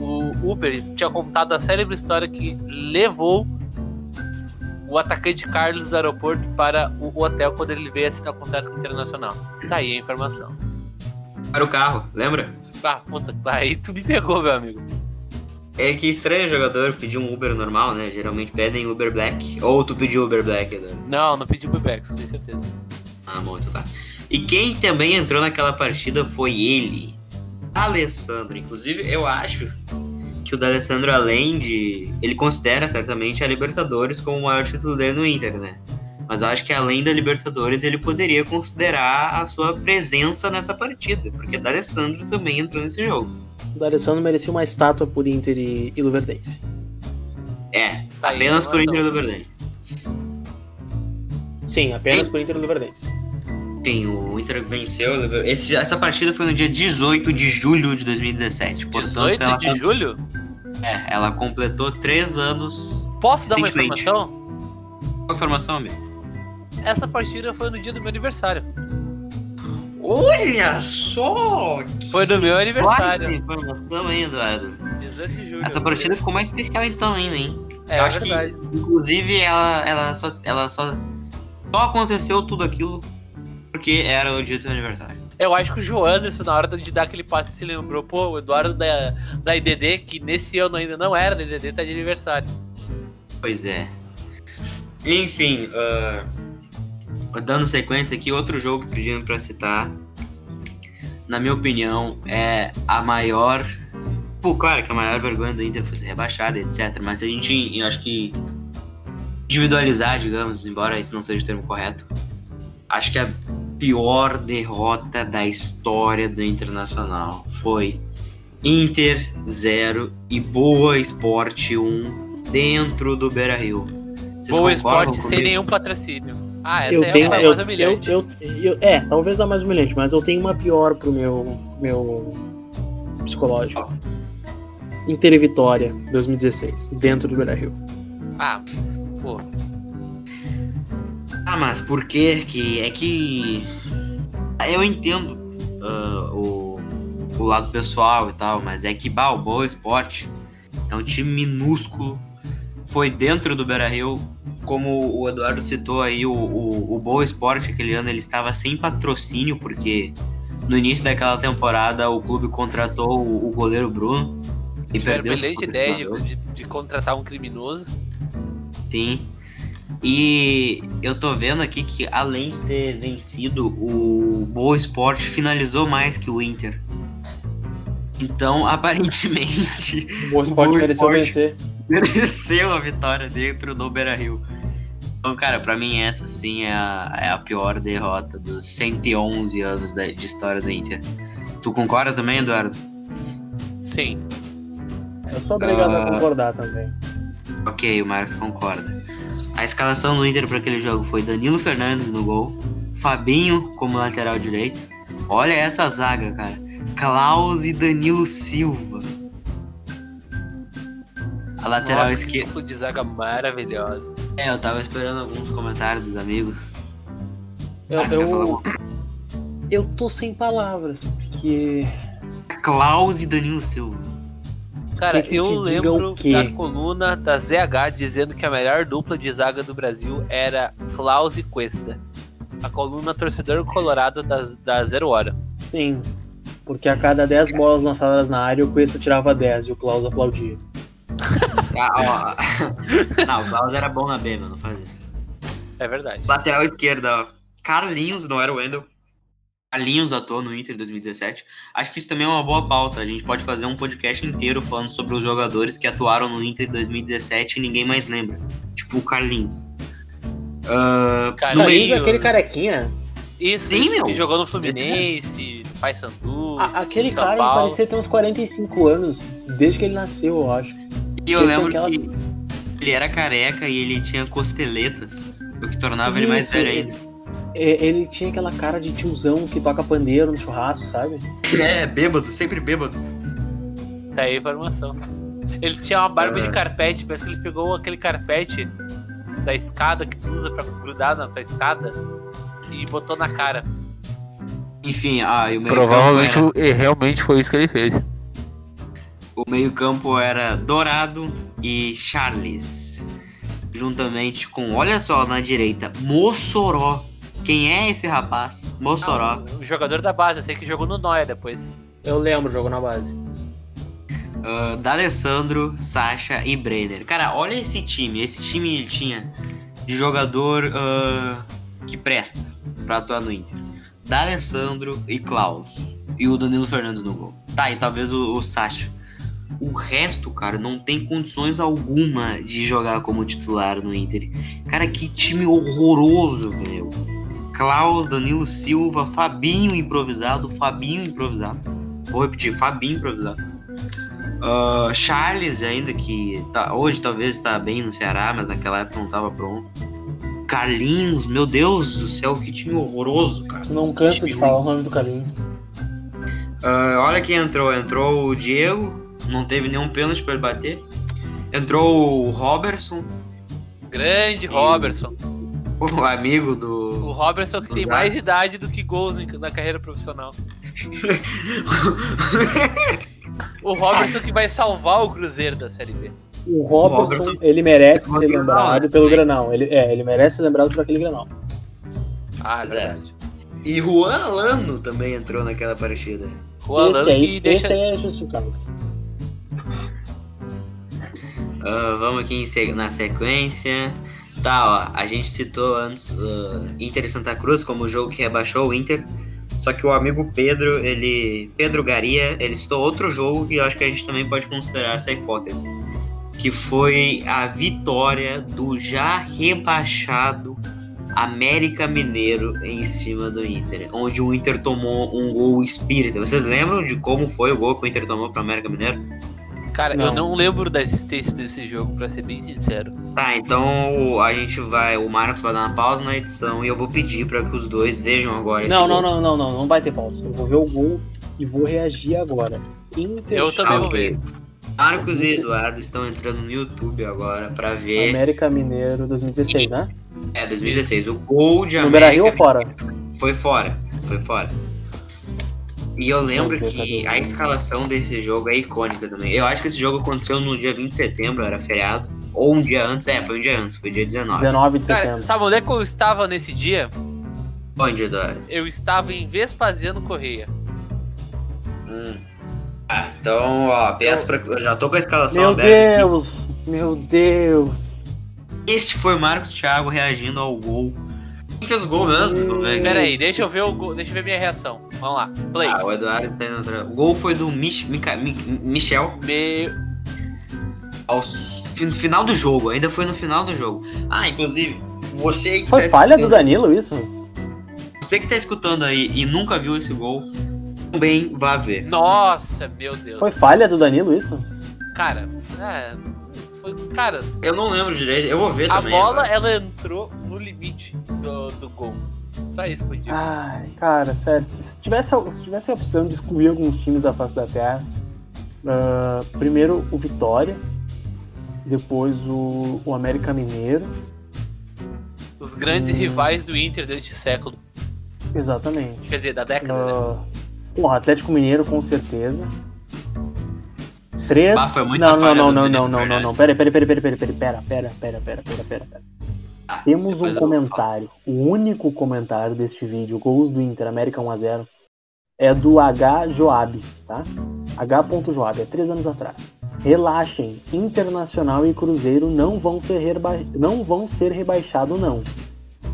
B: O Uber tinha contado a célebre história que levou o atacante Carlos do aeroporto para o hotel quando ele veio assinar o contrato com o Internacional. Tá aí a informação.
A: Para o carro, lembra?
B: Ah, puta, aí tu me pegou, meu amigo.
A: É que estranho o jogador pedir um Uber normal, né? Geralmente pedem Uber Black. Ou tu pediu Uber Black, Eduardo.
B: Não, não pedi Bubex, com certeza.
A: Ah, bom, então tá. E quem também entrou naquela partida foi ele, Alessandro. Inclusive, eu acho que o D'Alessandro, além de. Ele considera certamente a Libertadores como o maior título dele no Inter, né? Mas eu acho que além da Libertadores, ele poderia considerar a sua presença nessa partida, porque D'Alessandro também entrou nesse jogo.
C: O D'Alessandro merecia uma estátua por Inter e, e Luverdense.
A: É,
B: Tá aí,
A: apenas por. Inter do Verdense.
C: Sim, apenas por Inter e Luverdense.
A: Sim, o Inter venceu. o Esse, essa partida foi no dia 18 de julho de 2017. Portanto,
B: 18
A: ela,
B: de julho?
A: É, ela completou três anos.
B: Posso dar uma informação?
A: Qual informação, amigo?
B: Essa partida foi no dia do meu aniversário.
A: Olha só!
B: Foi no meu aniversário.
A: informação, hein, Eduardo?
B: 18 de julho.
A: Essa partida ficou mais especial então ainda, hein?
B: É,
A: eu
B: é
A: acho que-
B: verdade.
A: Inclusive, ela, ela, só, ela só, só aconteceu tudo aquilo porque era o dia do teu aniversário.
B: Eu acho que o João Anderson, na hora de dar aquele passe, se lembrou, pô, o Eduardo da, da IDD, que nesse ano ainda não era da IDD, tá de aniversário.
A: Pois é. Enfim, ah, dando sequência aqui, outro jogo que pediram pra citar, na minha opinião, é a maior. Pô, claro que a maior vergonha do Inter foi ser rebaixada, etc. Mas a gente, eu acho que individualizar, digamos, embora isso não seja o termo correto, acho que a pior derrota da história do Internacional foi Inter 0 e Boa Esporte 1 dentro do Beira Rio. Vocês
B: Boa esporte sem
A: comigo?
B: nenhum patrocínio. Ah, essa
C: eu
B: é
C: tenho,
B: a
C: eu,
B: mais
C: eu,
B: humilhante.
C: eu, eu- é, talvez a mais humilhante, mas eu tenho uma pior pro meu, meu psicológico. Inter e Vitória, 2016, dentro do Beira Rio.
B: Ah, mas, pô.
A: Ah, mas por que que é que eu entendo ah, o, o lado pessoal e tal, mas é que bah, o Boa Esporte é um time minúsculo, foi dentro do Beira Rio, como o Eduardo citou aí, o, o, o Boa Esporte aquele ano ele estava sem patrocínio, porque no início daquela temporada o clube contratou o, o goleiro Bruno e
B: Tiveram
A: perdeu
B: brilhante ideia de, de, de contratar um criminoso.
A: Sim. E eu tô vendo aqui que além de ter vencido, o Boa Esporte finalizou mais que o Inter. Então, aparentemente,
C: O Boa Esporte mereceu vencer.
A: mereceu a vitória dentro do Beira Rio. Então, cara, pra mim essa sim é a, é a pior derrota dos 111 anos da- de história do Inter. Tu concorda também, Eduardo?
B: Sim.
C: Eu sou obrigado
A: Ah.
C: a concordar também.
A: Ok, o Marcos concorda. A escalação do Inter para aquele jogo foi Danilo Fernandes no gol, Fabinho como lateral direito. Olha essa zaga, cara. Klaus e Danilo Silva. A lateral
B: Nossa, que
A: esquerda.
B: dupla de zaga maravilhosa.
A: É, eu tava esperando alguns comentários dos amigos.
C: Eu, eu, eu tô sem palavras, porque.
A: Klaus e Danilo Silva.
B: Cara,
C: que
B: eu lembro da coluna da ZH dizendo que a melhor dupla de zaga do Brasil era Klaus e Cuesta. A coluna torcedor colorado da, da Zero Hora.
C: Sim. Porque a cada 10 bolas lançadas na área, o Cuesta tirava 10 e o Klaus aplaudia.
A: Ah, ó. não, o Klaus era bom na B, mano, não faz isso.
B: É verdade.
A: Lateral esquerda, ó. Carlinhos, não era o Wendel. Carlinhos atuou no Inter em 2017. Acho que isso também é uma boa pauta. A gente pode fazer um podcast inteiro falando sobre os jogadores que atuaram no Inter em 2017 e ninguém mais lembra. Tipo o Carlinhos. No
C: Carlinhos
A: meio,
C: é aquele carequinha.
B: Isso,
A: Sim,
B: que
A: meu.
B: jogou no Fluminense, no Paysandu,
C: A- aquele
B: São
C: cara
B: Paulo.
C: parecia ter uns 45 anos, desde que ele nasceu, eu acho.
A: e eu
C: ele
A: lembro
C: aquela-
A: que ele era careca e ele tinha costeletas, o que tornava ele mais
C: Isso,
A: velho
C: ele-
A: ainda.
C: É, Ele tinha aquela cara de tiozão que toca pandeiro no churrasco, sabe?
A: É, bêbado, sempre bêbado.
B: Tá aí a informação. Ele tinha uma barba
A: É.
B: de carpete, parece que ele pegou aquele carpete da escada que tu usa pra grudar na tua escada e botou na cara.
A: Enfim, ah, e o meio
D: Provavelmente
A: campo
D: e realmente foi isso que ele fez.
A: era, o meio campo era Dourado e Charles. Juntamente com, olha só, na direita, Mossoró. Quem é esse rapaz? Mossoró.
B: Ah, o jogador da base, eu sei que jogou no Noia depois.
C: Eu lembro, jogo na base.
A: Uh, D'Alessandro, Sacha e Brenner. Cara, olha esse time. Esse time ele tinha de jogador ah, que presta pra atuar no Inter. D'Alessandro e Klaus. E o Danilo Fernandes no gol. Tá, e talvez o, o Sacha. O resto, cara, não tem condições alguma de jogar como titular no Inter. Cara, que time horroroso, velho. Klaus, Danilo Silva, Fabinho improvisado, Fabinho improvisado. Vou repetir, Fabinho improvisado. Ah, Charles ainda que tá, hoje talvez está bem no Ceará, mas naquela época não estava pronto. Carlinhos, meu Deus do céu, que time horroroso, cara.
C: Tu não cansa de falar o nome do Carlinhos.
A: Ah, olha quem entrou. Entrou o Diego, não teve nenhum pênalti para ele bater. Entrou o Robertson,
B: Grande Robertson.
A: O amigo
B: O
A: do.
B: Robertson que tem mais idade do que gols na carreira profissional. O Robertson que vai salvar o Cruzeiro da Série B.
C: O Robertson,
A: Robertson-
C: ele merece ser
A: Granal,
C: lembrado pelo
A: também.
C: Granal. Ele, é, ele merece ser lembrado por aquele Granal.
B: Ah, é
A: É.
B: verdade.
A: e Juan Alano também entrou naquela partida.
B: O Alan
C: esse, aí,
B: que deixa.
C: esse aí é justificável.
A: Ah, vamos aqui na sequência. Tá, ó, a gente citou antes uh, Inter e Santa Cruz como o jogo que rebaixou o Inter. Só que o amigo Pedro, ele. Pedro Garia, ele citou outro jogo que eu acho que a gente também pode considerar essa hipótese. Que foi a vitória do já rebaixado América Mineiro em cima do Inter. Onde o Inter tomou um gol espírita. Vocês lembram de como foi o gol que o Inter tomou para o América Mineiro?
B: Cara,
C: Não.
B: eu não lembro da existência desse jogo, pra ser bem sincero.
A: Tá, então a gente vai. O Marcos vai dar uma pausa na edição e eu vou pedir para que os dois vejam agora esse
C: Não, não, não, não, não, não vai ter pausa. Eu vou ver o gol e vou reagir agora. Inter
B: Eu também vou ver.
A: Marcos e Eduardo estão entrando no YouTube agora pra ver.
C: América Mineiro 2016, né?
A: É, 2016. O gol de
C: No Beira Rio ou
A: América
C: fora?
A: foi fora. Foi fora. E eu lembro que
C: cadê?
A: a escalação desse jogo é icônica também. Eu acho que esse jogo aconteceu no dia 20 de setembro, era feriado. Ou um dia antes, é, foi um dia antes, foi dia 19.
C: 19 de
B: Cara,
C: setembro.
B: sabe onde é que eu estava nesse dia?
A: Onde, Eduardo?
B: Eu estava em Vespasiano Correia.
A: Hum. Ah, então, ó, peço pra. Eu já tô com a escalação
C: Meu
A: aberta. aqui.
C: Deus! Meu Deus!
A: Este foi Marcos Thiago reagindo ao gol. Quem fez o gol mesmo? Aqui.
B: Pera aí, deixa eu ver o gol, deixa eu ver minha reação. Vamos lá, play.
A: Ah, o Eduardo tá indo atrás. O gol foi do Mich Mica- Mi- Michel
B: Meu...
A: ao no final do jogo. Ainda foi no final do jogo. Ah, inclusive, você que
C: Foi
A: tá
C: falha do Danilo isso?
A: Você que tá escutando aí e nunca viu esse gol, também vá ver.
B: Nossa, meu Deus.
C: Foi falha do Danilo isso?
B: Cara, é, foi, cara,
A: Eu não lembro direito, eu vou ver
B: a
A: também.
B: bola
A: agora.
B: ela entrou limite do, do gol. Só isso que eu digo.
C: Ai, cara, sério. Se tivesse, se tivesse a opção de excluir alguns times da face da Terra, ah, primeiro o Vitória, depois o, o América Mineiro.
B: Os grandes
C: hum.
B: rivais do Inter deste século.
C: Exatamente.
B: Quer dizer, da década, né?
C: Ah, porra, Atlético Mineiro com certeza. Três.
A: Bah,
C: não, não, não, não, não, não, não, não. Pera, pera, pera, pera, pera, pera, pera, pera, pera, pera, pera, pera.
A: Ah,
C: Temos um comentário. O único comentário deste vídeo, gols do Inter, América 1x0, é do H Joab, tá? H. Joab, é três anos atrás. Relaxem, Internacional e Cruzeiro não vão ser, reba... não vão ser rebaixados, não.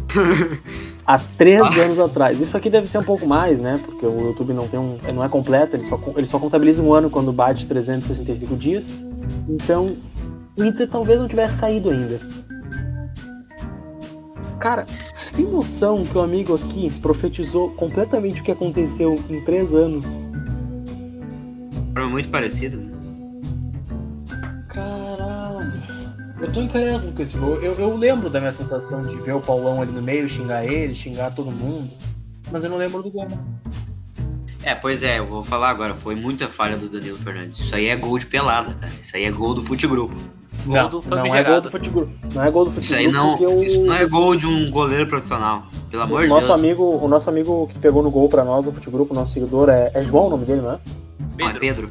C: Há três anos atrás. Isso aqui deve ser um pouco mais, né? Porque o YouTube não tem um, não é completo, ele só, ele só contabiliza um ano quando bate 365 dias. Então, o Inter talvez não tivesse caído ainda. Cara, vocês têm noção que o amigo aqui profetizou completamente o que aconteceu em três anos?
A: Foi muito parecido. né?
C: Caralho. Eu tô incrédulo com esse gol. Eu, eu lembro da minha sensação de ver o Paulão ali no meio, xingar ele, xingar todo mundo. Mas eu não lembro do gol.
A: É, pois é, eu vou falar agora. Foi muita falha do Danilo Fernandes. Isso aí é gol de pelada, cara. Isso aí é gol do futebol.
B: Gol
C: Não,
B: do
C: não é gol do futebol. Não é gol do
A: Isso
C: futebol
A: aí não. Isso não é gol de um goleiro profissional. Pelo amor de
C: nosso
A: Deus.
C: amigo, o nosso amigo que pegou no gol pra nós no futebol, o nosso seguidor é, é João o nome dele, não é?
A: É
B: Pedro,
A: Pedro.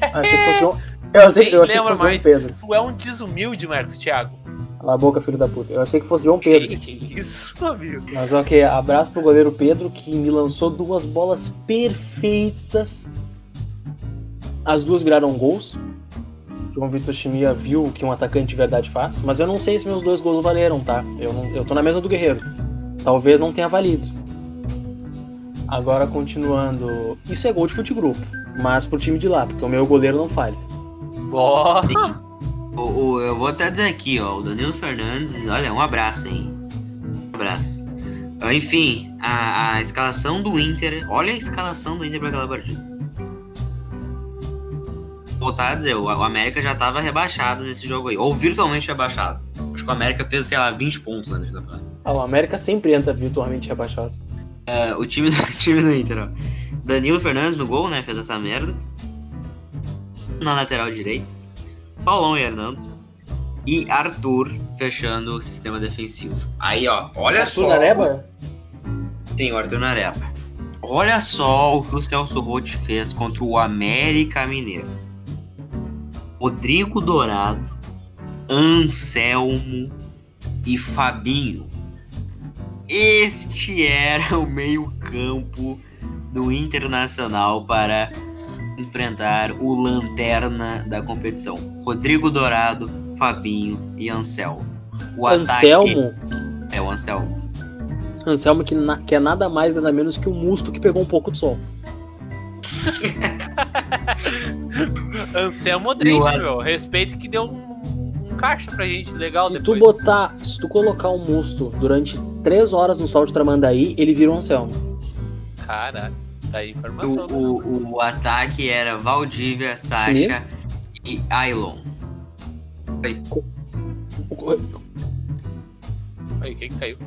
C: Ah, achei que fosse João. Eu achei,
B: Nem
C: eu achei que fosse João
B: mais.
C: Pedro.
B: tu é um desumilde, Marcos Thiago.
C: Cala a boca, filho da puta. Eu achei que fosse João Pedro.
B: Que, que isso, amigo?
C: Mas ok, abraço pro goleiro Pedro que me lançou duas bolas perfeitas. As duas viraram gols. João Vitor Chimia viu o que um atacante de verdade faz. Mas eu não sei se meus dois gols valeram, tá? Eu, não, eu tô na mesa do Guerreiro. Talvez não tenha valido. Agora continuando. Isso é gol de futebol. Mas pro time de lá, porque o meu goleiro não falha.
B: Ó,
A: O, o- eu vou até dizer aqui, ó. O Danilo Fernandes, olha, um abraço, hein? Um abraço. Enfim, a, a escalação do Inter. Olha a escalação do Inter pra aquela partida. Voltar a dizer, o, América já tava rebaixado nesse jogo aí. Ou virtualmente rebaixado. Acho que o América fez, sei lá, 20 pontos nesse campeonato.
C: Ah, o América sempre entra virtualmente rebaixado.
A: É, o time, o time do Inter, ó. Danilo Fernandes no gol, né? Fez essa merda. Na lateral direita. Paulão e Hernando. E Arthur fechando o sistema defensivo. Aí, ó. Olha
C: Arthur
A: só.
C: Nareba?
A: Sim, o Arthur Nareba. Olha só o que o Celso Rotti fez contra o América Mineiro. Rodrigo Dourado, Anselmo e Fabinho. Este era o meio-campo do Internacional para enfrentar o lanterna da competição. Rodrigo Dourado, Fabinho e Anselmo. o ataque.
C: Anselmo,
A: É o Anselmo.
C: Anselmo que, na- que é nada mais nada menos que o musto que pegou um pouco de sol.
B: Anselmo
A: o
B: Modric,
A: Ad-
B: meu. Respeito que deu um, um caixa pra gente legal
C: se
B: depois.
C: tu botar, se tu colocar um musto durante três horas no sol de Tramandaí, ele vira um Anselmo.
B: Caralho, tá aí a informação.
A: O, o, o ataque era Valdívia, Sasha e Ailon.
C: O,
B: Aí, quem que caiu?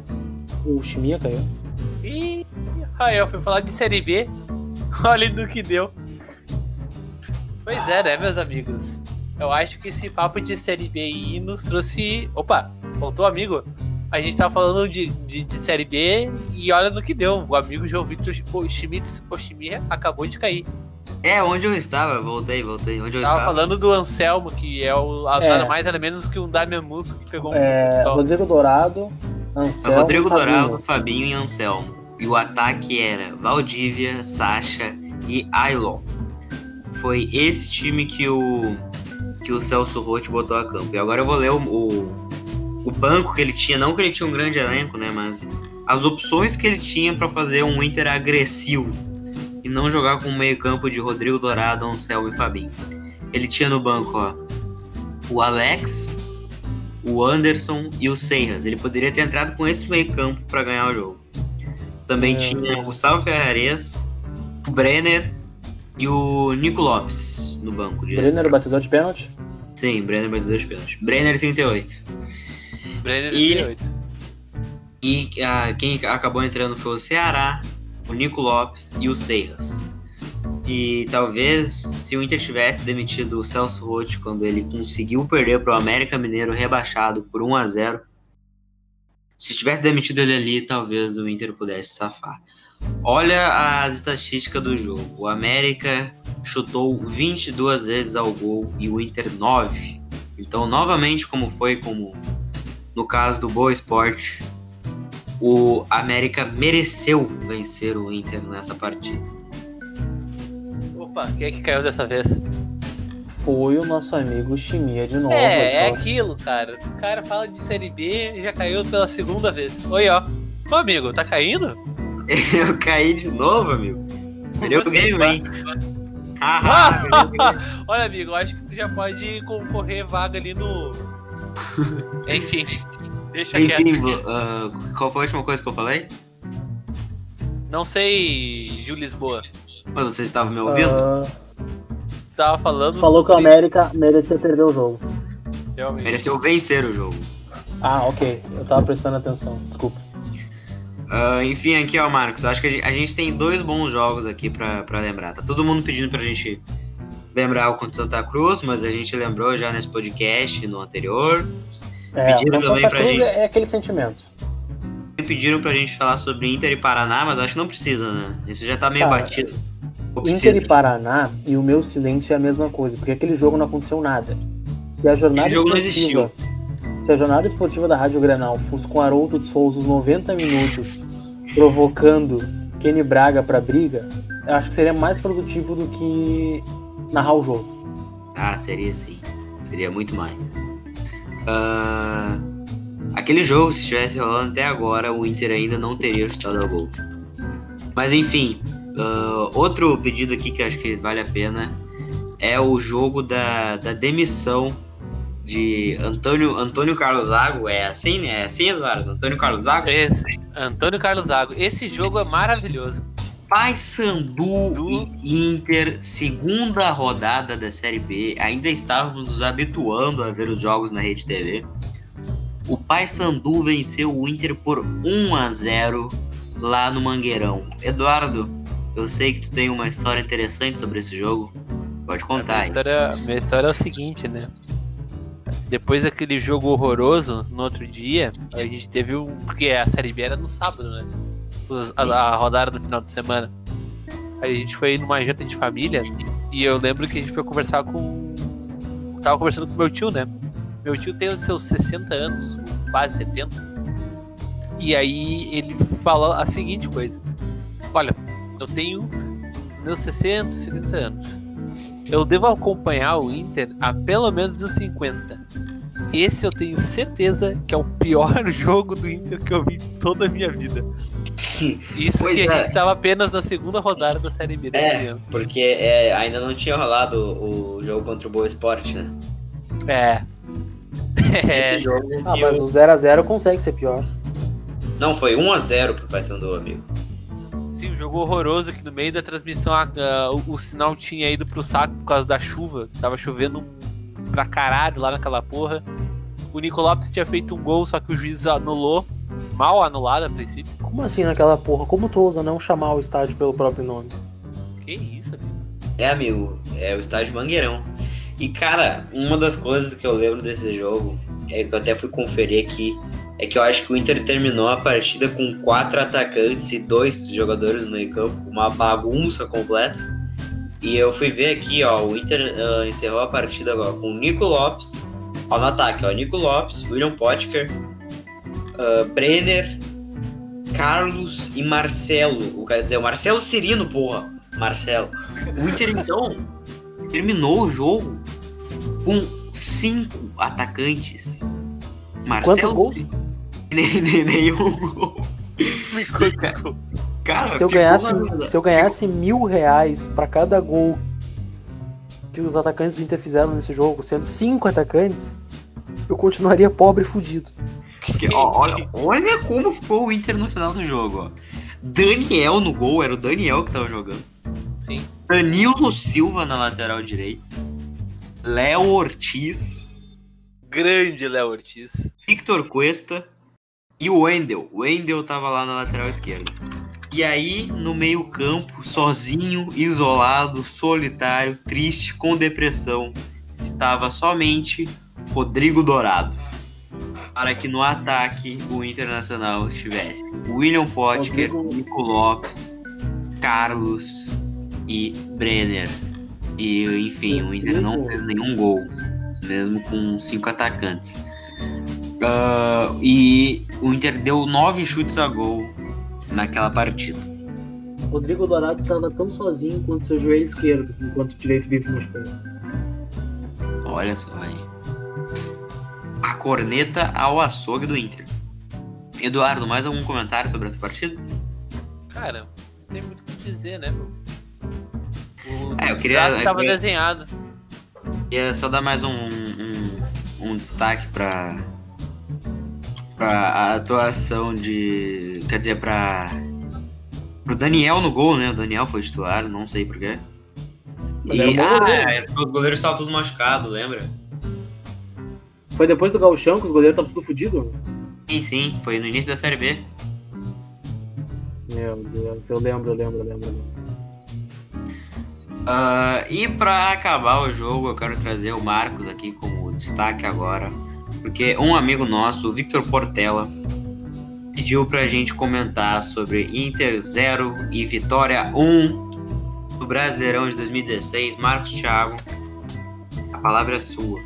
C: o Chimia caiu.
B: Ih, Rael foi falar de Série B. Olha no que deu. Pois é, né, meus amigos? Eu acho que esse papo de Série B aí nos trouxe. Opa, voltou amigo. A gente tava falando de, de, de Série B e olha no que deu. O amigo João Victor Schmitz Oshimia acabou de cair.
A: É, onde eu estava? Voltei, voltei. Onde eu
B: Tava
A: estava?
B: falando do Anselmo, que é o
C: É.
B: nada mais nada menos que um Damian Musso que pegou um
C: É,
B: só.
C: Rodrigo Dourado,
A: É
C: Anselmo.
A: Rodrigo
C: Fabinho.
A: Dourado, Fabinho e Anselmo. E o ataque era Valdívia, Sasha e Ailon. Foi esse time que o que o Celso Roth botou a campo. E agora eu vou ler o, o, o banco que ele tinha, não que ele tinha um grande elenco, né, mas as opções que ele tinha para fazer um Inter agressivo e não jogar com um meio-campo de Rodrigo Dourado, Anselmo e Fabinho. Ele tinha no banco, ó, o Alex, o Anderson e o Seiras. Ele poderia ter entrado com esse meio-campo para ganhar o jogo. Também
C: Meu
A: tinha o Gustavo Ferrares, o Brenner e o Nico Lopes no banco. De...
C: Brenner, batedor de pênalti.
A: Sim, Brenner batedor de pênalti. Brenner 38.
B: Brenner
A: E-
B: 38.
A: E ah, quem acabou entrando foi o Ceará, o Nico Lopes e o Seiras. E talvez se o Inter tivesse demitido o Celso Roth quando ele conseguiu perder para o América Mineiro rebaixado por 1 a 0 se tivesse demitido ele ali, talvez o Inter pudesse safar. Olha as estatísticas do jogo. O América chutou 22 vezes ao gol e o Inter 9. Então, novamente, como foi como no caso do Boa Esporte, o América mereceu vencer o Inter nessa partida.
B: Opa, quem é que caiu dessa vez?
C: Foi o nosso amigo Chimia de novo.
B: É, é
C: Então,
B: aquilo, cara. O cara fala de Série B e já caiu pela segunda vez. Oi, ó. Ô, amigo, tá caindo?
A: Eu caí de novo, amigo. Perdeu o
B: Você
A: game, hein? O.
B: Olha, amigo, acho que tu já pode concorrer vaga ali no. Enfim, deixa
A: Enfim,
B: quieto.
A: ah, qual foi a última coisa que eu falei?
B: Não sei, Gil Lisboa.
A: Mas vocês estavam me ouvindo?
C: ah,
B: Tu tava falando.
C: falou que o
B: sobre-
C: América merecia perder o jogo.
B: Realmente.
A: Mereceu vencer o jogo.
C: Ah, ok. Eu tava prestando atenção. Desculpa.
A: Ah, enfim, aqui ó, Marcos, acho que a gente, a gente tem dois bons jogos aqui pra, pra lembrar. Tá todo mundo pedindo pra gente lembrar o contra Santa Cruz, mas a gente lembrou já nesse podcast no anterior.
C: É,
A: Pediram também
C: Santa
A: pra
C: Cruz
A: gente.
C: é, aquele sentimento.
A: Pediram pra gente falar sobre Inter e Paraná, mas acho que não precisa, né? Isso já tá meio
C: Cara,
A: batido.
C: Inter e Paraná e o meu silêncio é a mesma coisa, porque aquele jogo não aconteceu nada. Se a jornada
A: Aquele jogo não
C: esportiva, se a jornada esportiva da Rádio Grenal fosse com Haroldo de Souza os 90 minutos provocando Kenny Braga pra briga, eu acho que seria mais produtivo do que narrar o jogo.
A: Ah, seria sim. Seria muito mais. Ah, aquele jogo, se estivesse rolando até agora, o Inter ainda não teria chutado ao gol. Mas enfim, ah, outro pedido aqui que acho que vale a pena é o jogo da, da demissão de Antônio, Antônio Carlos Zago. É assim, né? É assim, Eduardo? Antônio Carlos Zago?
B: Esse, Antônio Carlos Zago. Esse jogo é maravilhoso.
A: Paysandu
B: Do-
A: e Inter, segunda rodada da Série B. Ainda estávamos nos habituando a ver os jogos na Rede TV. O Paysandu venceu o Inter por 1 a 0 lá no Mangueirão. Eduardo, eu sei que tu tem uma história interessante sobre esse jogo. Pode
B: A
A: contar
B: minha
A: aí.
B: história, minha história é o seguinte, né? Depois daquele jogo horroroso, no outro dia, a gente teve um. Porque a Série B era no sábado, né? A, a rodada do final de semana. Aí a gente foi numa janta de família e eu lembro que a gente foi conversar com. Tava conversando com meu tio, né? Meu tio tem os seus 60 anos, quase 70. E aí ele falou a seguinte coisa: Olha, eu tenho os meus 60, 70 anos eu devo acompanhar o Inter a pelo menos os 50. Esse eu tenho certeza que é o pior jogo do Inter que eu vi toda a minha vida. Isso
A: Pois
B: que
A: é.
B: a gente tava apenas na segunda rodada da Série B desse
A: É, porque é, ainda não tinha rolado o jogo contra o Boa Esporte, né?
B: É. É,
A: Esse jogo.
C: Ah,
A: que
C: mas o 0x0 consegue ser pior.
A: Não, foi 1x0 pro Paysandu, amigo.
B: sim, um jogo horroroso que no meio da transmissão a- a- o, o sinal tinha ido pro saco por causa da chuva. Tava chovendo pra caralho lá naquela porra. O Nico Lopes tinha feito um gol, só que o juiz anulou. Mal anulado a princípio.
C: Como assim naquela porra? Como tu ousa não chamar o estádio pelo próprio nome?
B: Que isso, amigo?
A: É, amigo, é o estádio Mangueirão. E, cara, uma das coisas que eu lembro desse jogo, é que eu até fui conferir aqui, é que eu acho que o Inter terminou a partida com quatro atacantes e dois jogadores no meio campo, uma bagunça completa. E eu fui ver aqui, ó, o Inter ah, encerrou a partida ó, com o Nico Lopes, ó, no ataque, ó, Nico Lopes, William Potker, ah, Brenner, Carlos e Marcelo. O quer dizer, o Marcelo Cirino, porra. Marcelo. O Inter, então, terminou o jogo com cinco atacantes. Marcelo
C: Quantos gols?
A: Nenhum gol. Cara,
C: Se eu ganhasse,
A: porra,
C: se eu ganhasse mil reais pra cada gol que os atacantes do Inter fizeram nesse jogo, sendo cinco atacantes, eu continuaria pobre e fudido.
A: Que- ó, olha, olha como ficou o Inter no final do jogo, ó. Daniel no gol, era o Daniel que tava jogando.
B: Sim.
A: Danilo Silva na lateral direita. Léo Ortiz.
B: Grande Léo Ortiz.
A: Victor Cuesta e o Wendel. O Wendel tava lá na lateral esquerda. E aí, no meio-campo, sozinho, isolado, solitário, triste, com depressão, estava somente Rodrigo Dourado. Para que no ataque o Internacional estivesse William Potker,
C: Rodrigo-
A: Nico Lopes, Carlos e Brenner. E enfim, o Inter não fez nenhum gol, mesmo com cinco atacantes. Ah, e o Inter deu nove chutes a gol naquela partida.
C: Rodrigo Dourado estava tão sozinho quanto seu joelho esquerdo, enquanto o direito vive machucado.
A: Olha só aí. A corneta ao açougue do Inter. Eduardo, mais algum comentário sobre essa partida?
B: Cara, não tem muito o que dizer, né, meu? O
A: É, eu queria-
B: desastre tava
A: eu queria-
B: desenhado.
A: Queria só dar mais um, um, um destaque para para a atuação de, quer dizer, para pro Daniel no gol, né? O Daniel foi titular, não sei porquê.
C: Era
A: E, ah, é, os goleiros estavam tudo machucado, lembra?
C: Foi depois do gauchão que os goleiros estavam tudo fodidos?
A: Sim, sim, foi no início da Série B.
C: Meu Deus, eu lembro, eu lembro, eu lembro.
A: Ah, e pra acabar o jogo, eu quero trazer o Marcos aqui como destaque agora, porque um amigo nosso, o Victor Portela, pediu pra gente comentar sobre Inter 0 e Vitória 1 do Brasileirão de 2016. Marcos Thiago, a palavra é sua.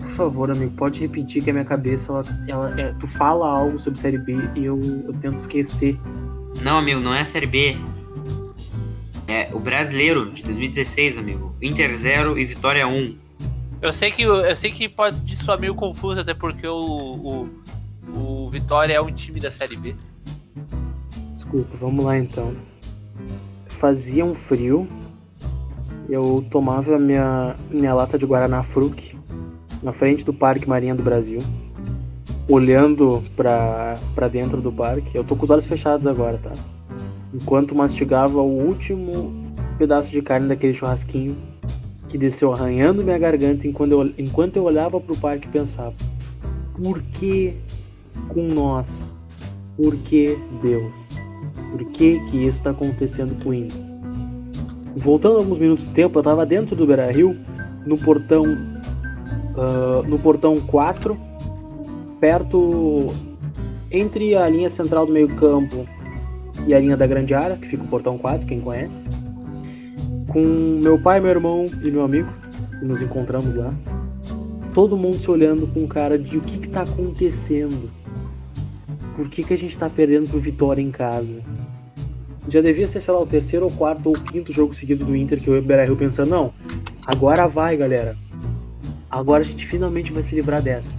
C: Por favor, amigo, pode repetir que a minha cabeça, ela, ela- é, tu fala algo sobre Série B e eu, eu tento esquecer.
A: Não, amigo, não é a Série B. É o Brasileiro de 2016, amigo. Inter 0 e Vitória 1.
B: Eu sei que eu sei que pode soar meio confuso, até porque o, o, o Vitória é um time da Série B.
C: Desculpa, vamos lá então. Fazia um frio, eu tomava minha, minha lata de Guaraná Fruc na frente do Parque Marinha do Brasil, olhando pra, pra dentro do parque. Eu tô com os olhos fechados agora, tá? Enquanto mastigava o último pedaço de carne daquele churrasquinho que desceu arranhando minha garganta enquanto eu, enquanto eu olhava pro parque e pensava: por que com nós? Por que Deus? Por que que isso está acontecendo com o Inter? Voltando alguns minutos de tempo, eu estava dentro do Beira Rio, no portão, ah, no portão 4, perto entre a linha central do meio campo e a linha da grande área, que fica o portão 4, quem conhece, com meu pai, meu irmão e meu amigo, que nos encontramos lá. Todo mundo se olhando com cara de o que que tá acontecendo? Por que, que a gente tá perdendo pro Vitória em casa? Já devia ser, sei lá, o terceiro ou quarto ou quinto jogo seguido do Inter que eu e o Beira Rio pensando, não, agora vai, galera. Agora a gente finalmente vai se livrar dessa.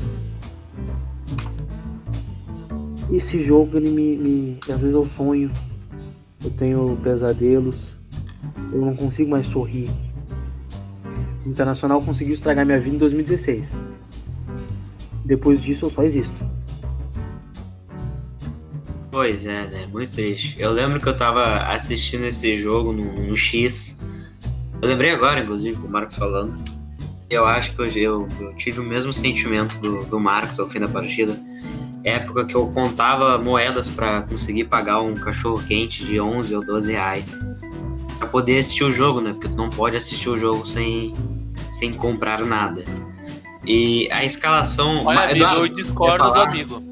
C: Esse jogo, ele me, me. Às vezes eu sonho. Eu tenho pesadelos. Eu não consigo mais sorrir. O Internacional conseguiu estragar minha vida em 2016. Depois disso eu só existo.
A: Pois é, né? Muito triste. Eu lembro que eu tava assistindo esse jogo no, no X. Eu lembrei agora, inclusive, com o Marcos falando. Eu acho que hoje eu, eu tive o mesmo sentimento do, do Marcos ao fim da partida. Época que eu contava moedas para conseguir pagar um cachorro quente de 11 ou 12 reais. Pra poder assistir o jogo, né? Porque tu não pode assistir o jogo sem, sem comprar nada. E a escalação.
B: Olha, amigo,
A: Eduardo,
B: eu discordo do amigo.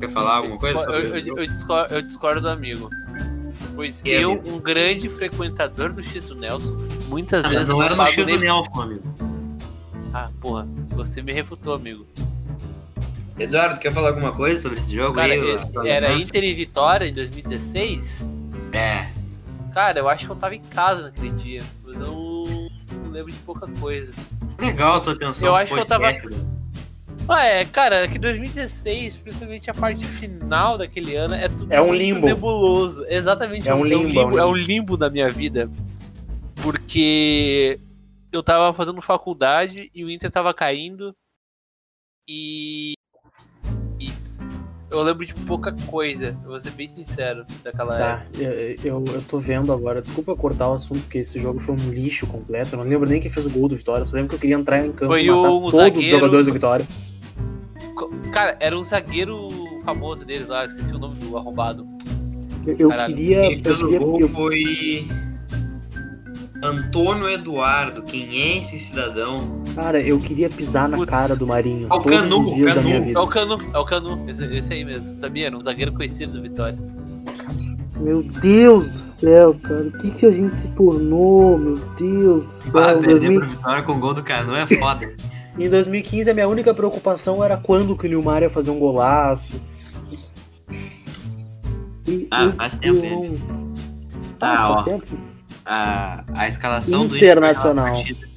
A: Quer falar
B: Eu
A: alguma coisa?
B: discordo,
A: sobre
B: eu, eu- eu discordo, eu discordo do amigo. Pois
A: Que
B: eu,
A: amigo?
B: um grande frequentador do do Nelson, muitas
A: Ah,
B: vezes
A: não era no do
B: nem-
A: Nelson, amigo.
B: Ah, porra, você me refutou, amigo.
A: Eduardo, quer falar alguma coisa sobre esse jogo
B: Cara,
A: aí?
B: era Inter e Vitória em 2016?
A: É.
B: Cara, eu acho que eu tava em casa naquele dia, mas eu não lembro de pouca coisa.
A: Legal a tua atenção.
B: Eu acho que eu tava-
A: né?
B: Ah, é, cara, que 2016, principalmente a parte final daquele ano, é tudo
C: É um
B: muito
C: limbo.
B: nebuloso. Exatamente,
C: É um limbo, é um limbo.
B: é um limbo na minha vida. Porque eu tava fazendo faculdade e o Inter tava caindo. E eu lembro de pouca coisa, eu vou ser bem sincero, daquela
C: Tá,
B: época.
C: eu, eu, tô vendo agora. Desculpa cortar o assunto, porque esse jogo foi um lixo completo. Eu não lembro nem quem fez o gol do Vitória. Só lembro que eu queria entrar em campo
B: Foi
C: e matar
B: o
C: todos os
B: zagueiro-
C: jogadores do Vitória.
B: Cara, era um zagueiro famoso deles lá, esqueci o nome do arrombado.
C: Eu, eu
B: Caralho,
C: queria. Eu
A: fez o
C: queria
A: gol
C: eu-
A: foi. Antônio Eduardo. Quem é esse cidadão?
C: cara, eu queria pisar na
B: Putz.
C: cara do Marinho.
A: É o Canu,
C: da
A: Canu.
B: É o Canu, é o Canu, esse, esse aí mesmo, sabia? Era um zagueiro conhecido do Vitória.
C: Meu Deus do céu, cara. O que, que a gente se tornou? Meu Deus do céu.
A: Ah, perder
C: 2000
A: pro Vitória com o gol do Canu é foda.
C: Em 2015, a minha única preocupação era quando que o Nilmar ia fazer um golaço. E
A: Ah,
C: eu-
A: faz tempo,
C: eu não- Tá,
A: Ah,
C: faz
A: ó.
C: tempo.
A: A, a escalação do
C: Internacional.
A: Inter. para aquela partida-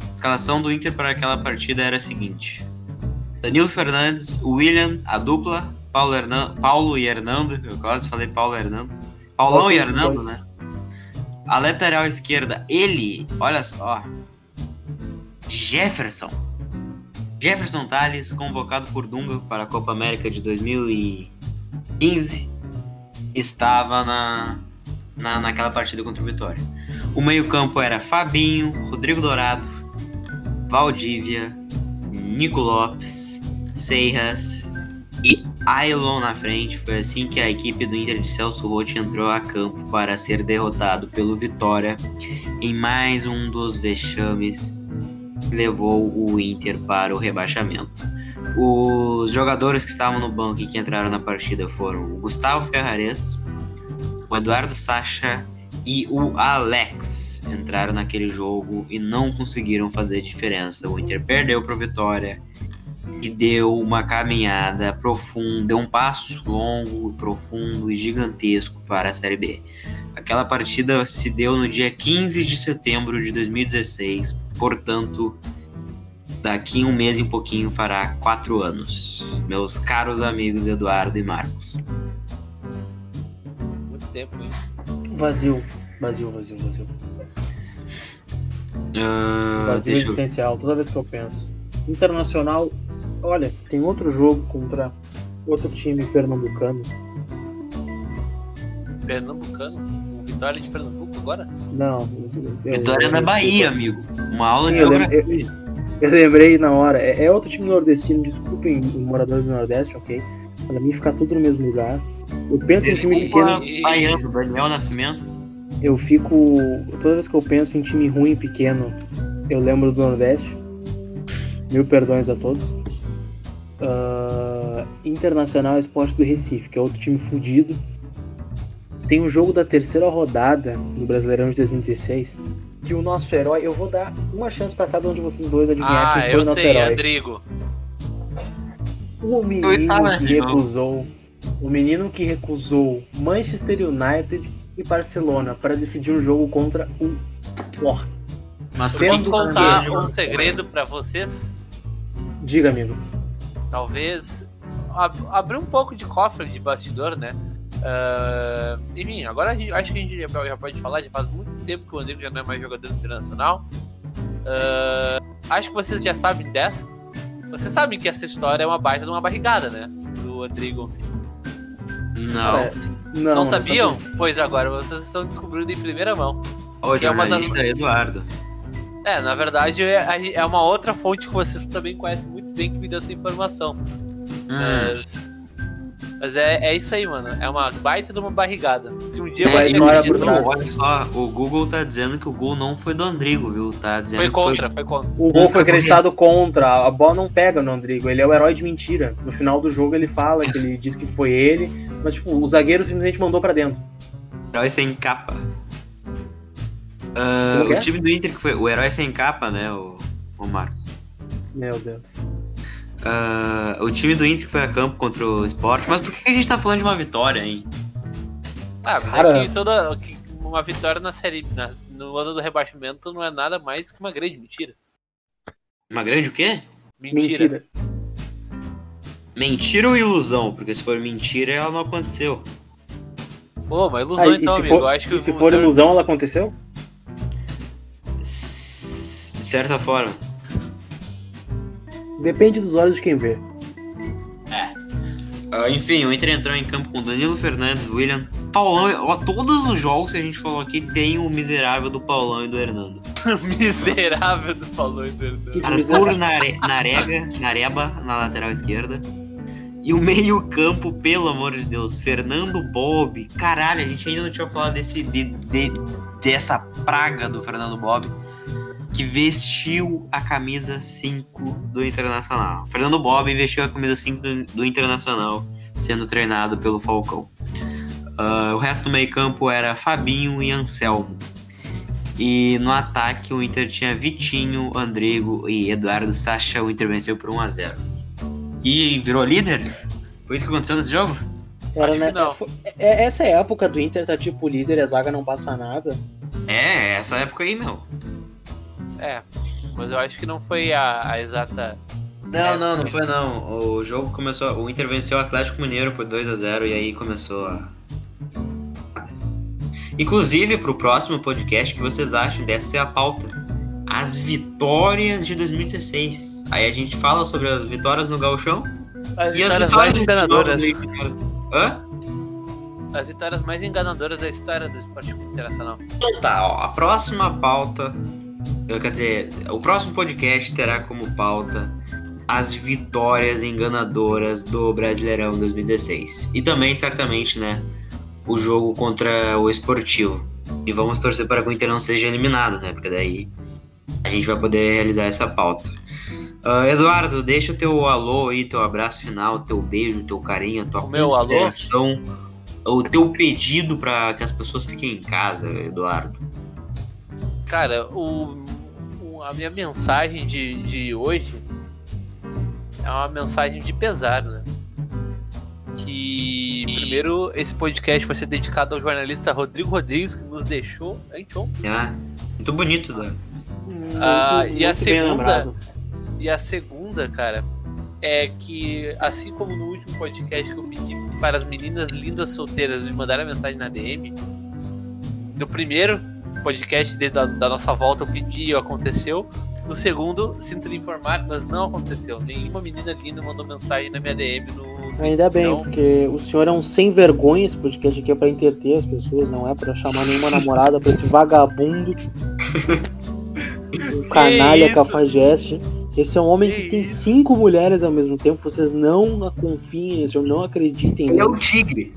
A: A escalação do Inter para aquela partida era a seguinte: Danilo Fernandes, William, a dupla, Paulo, Hernan, Paulo e Hernando. Eu quase falei Paulo e Hernando. Paulão
C: Qual
A: e
C: os
A: Hernando, né? A lateral esquerda, ele, olha só, Jefferson. Jefferson Tales, convocado por Dunga para a Copa América de 2015, estava na, na, naquela partida contra o Vitória. O meio-campo era Fabinho, Rodrigo Dourado, Valdívia, Nico Lopes, Seiras e Ailon na frente. Foi assim que a equipe do Inter de Celso Rotti entrou a campo para ser derrotado pelo Vitória em mais um dos vexames que levou o Inter para o rebaixamento. Os jogadores que estavam no banco e que entraram na partida foram o Gustavo Ferrares, o Eduardo Sacha e o Alex entraram naquele jogo e não conseguiram fazer diferença. O Inter perdeu para Vitória e deu uma caminhada profunda, deu um passo longo, profundo e gigantesco para a Série B. Aquela partida se deu no dia 15 de setembro de 2016, portanto, daqui um mês e um pouquinho fará quatro anos. Meus caros amigos Eduardo e Marcos.
B: Tempo, hein?
C: Vazio. Vazio, vazio, vazio.
A: Ah,
C: Vazio
A: deixa eu-
C: existencial, toda vez que eu penso. Internacional, olha, tem outro jogo contra outro time pernambucano.
B: Pernambucano? O Vitória de Pernambuco agora?
C: Não, eu,
A: Vitória
C: eu-
A: na
C: eu-
A: Bahia, amigo. Uma aula
C: Sim,
A: de geografia.
C: Eu lembrei na hora. É, é outro time nordestino, desculpem os moradores do Nordeste, ok? Pra mim ficar tudo no mesmo lugar. Eu penso em time
A: Desculpa,
C: pequeno,
A: Baiano, Daniel Nascimento.
C: eu fico. Toda vez que eu penso em time ruim e pequeno, eu lembro do Nordeste. Mil perdões a todos. Ah, Internacional Esporte do Recife, que é outro time fudido. Tem o jogo da terceira rodada do Brasileirão de 2016. Que o nosso herói. Eu vou dar uma chance pra cada um de vocês dois adivinhar
B: Ah,
C: quem foi
B: eu
C: o nosso
B: sei,
C: herói.
B: Rodrigo.
C: O menino que
A: jogo.
C: O menino que recusou Manchester United e Barcelona para decidir um jogo contra o Porto.
A: Mas
B: Posso contar um segredo pra vocês?
C: Diga, amigo.
B: talvez ab- abrir um pouco de cofre de bastidor, né? Ah, enfim, agora a gente- acho que a gente já, pode falar, já faz muito tempo que o Andrigo já não é mais jogador internacional. Ah, acho que vocês já sabem dessa. Vocês sabem que essa história é uma baita de uma barrigada, né? Do Andrigo.
A: Não.
C: É, não,
B: Não, sabiam?
C: sabia.
B: Pois agora vocês estão descobrindo em primeira mão.
A: O
B: que é uma das-
A: Eduardo.
B: É, na verdade é, é uma outra fonte que vocês também conhecem muito bem que me deu essa informação.
A: Hum.
B: Mas, mas é, é isso aí, mano. É uma baita de uma barrigada. Se um dia
C: uma
B: você acreditou,
C: por trás.
A: Olha só, o Google tá dizendo que o gol não foi do Andrigo, viu? Tá dizendo
B: foi
A: que
B: contra, foi contra.
C: O gol foi acreditado contra, a bola não pega no Andrigo, ele é o herói de mentira. No final do jogo ele fala que ele diz que foi ele, mas tipo, o zagueiro simplesmente mandou pra dentro.
A: Herói sem capa.
C: Que
A: o
C: é?
A: time do Inter que foi o herói sem capa, né, o, o Marcos.
C: Meu Deus.
A: Ah, o time do Inter que foi a campo contra o Sport, mas por que a gente tá falando de uma vitória, hein?
B: Ah, mas
C: Cara.
B: é que toda. que uma vitória na série. na- no ano do rebaixamento não é nada mais que uma grande mentira.
A: Uma grande o quê?
B: Mentira.
C: Mentira.
A: Mentira ou ilusão? Porque se for mentira, ela não aconteceu.
B: Pô,
C: Ah,
B: ilusão
C: e
B: então, amigo.
C: for,
B: acho que
C: e se for ilusão, ela aconteceu?
A: De certa forma.
C: Depende dos olhos de quem vê.
A: Ah, enfim, o Inter entrou em campo com Danilo Fernandes, William, Paulão. Ó, todos os jogos que a gente falou aqui tem o miserável do Paulão e do Hernando.
B: miserável do Paulo e do Hernando.
A: Arthur Nare, Narega, Nareba na lateral esquerda. E o meio-campo, pelo amor de Deus, Fernando Bob. Caralho, a gente ainda não tinha falado desse, de, de- dessa praga do Fernando Bob. Que vestiu a camisa 5 do Internacional. Fernando Bob vestiu a camisa 5 do, do Internacional, sendo treinado pelo Falcão. Ah, o resto do meio-campo era Fabinho e Anselmo. E no ataque o Inter tinha Vitinho, Andrigo e Eduardo Sacha. O Inter venceu por 1x0. E virou líder? Foi isso que aconteceu nesse jogo?
C: Era,
B: Acho
C: né?
B: que não.
C: foi- é- Essa é a época do Inter, tá tipo líder e a zaga não passa nada.
A: É, essa época aí, meu.
B: É, mas eu acho que não foi a, a exata.
A: Não,
B: É,
A: não, não foi não. O jogo começou. O Inter venceu o Atlético Mineiro por 2x0 e aí começou a. Inclusive, pro próximo podcast, o que vocês acham dessa ser a pauta? As vitórias de 2016. Aí a gente fala sobre as vitórias no Gauchão
B: As
A: e as
B: vitórias mais enganadoras.
A: Hã?
B: As vitórias mais enganadoras da história do esporte internacional.
A: Então tá, ó, a próxima pauta, quer dizer, o próximo podcast terá como pauta as vitórias enganadoras do Brasileirão 2016. E também, certamente, né, o jogo contra o Esportivo. E vamos torcer para que o Inter não seja eliminado, né, porque daí a gente vai poder realizar essa pauta. Ah, Eduardo, deixa o teu alô aí, teu abraço final, teu beijo, teu carinho, a tua
B: meu alô?
A: consideração, o teu pedido para que as pessoas fiquem em casa, Eduardo.
B: Cara, o, o- a minha mensagem de, de hoje é uma mensagem de pesar, né? Que primeiro esse podcast vai ser dedicado ao jornalista Rodrigo Rodrigues, que nos deixou anteontem.
A: Ah, muito bonito, Eduardo.
B: Ah,
C: Muito-
B: e a segunda? E a segunda, cara, é que assim como no último podcast que eu pedi para as meninas lindas solteiras me mandarem a mensagem na DM, do primeiro podcast desde a, da nossa volta eu pedi e aconteceu. No segundo, sinto lhe informar, mas não aconteceu. Nenhuma menina linda mandou mensagem na minha DM no.
C: Ainda bem,
B: Não.
C: porque o senhor é um sem vergonha, esse podcast aqui é pra entreter as pessoas, não é pra chamar nenhuma namorada pra esse vagabundo. Um canalha cafajeste. Esse é um homem que,
B: Que
C: tem
B: isso?
C: cinco mulheres ao mesmo tempo, vocês não confiem nesse homem, não acreditem
A: Ele é o tigre.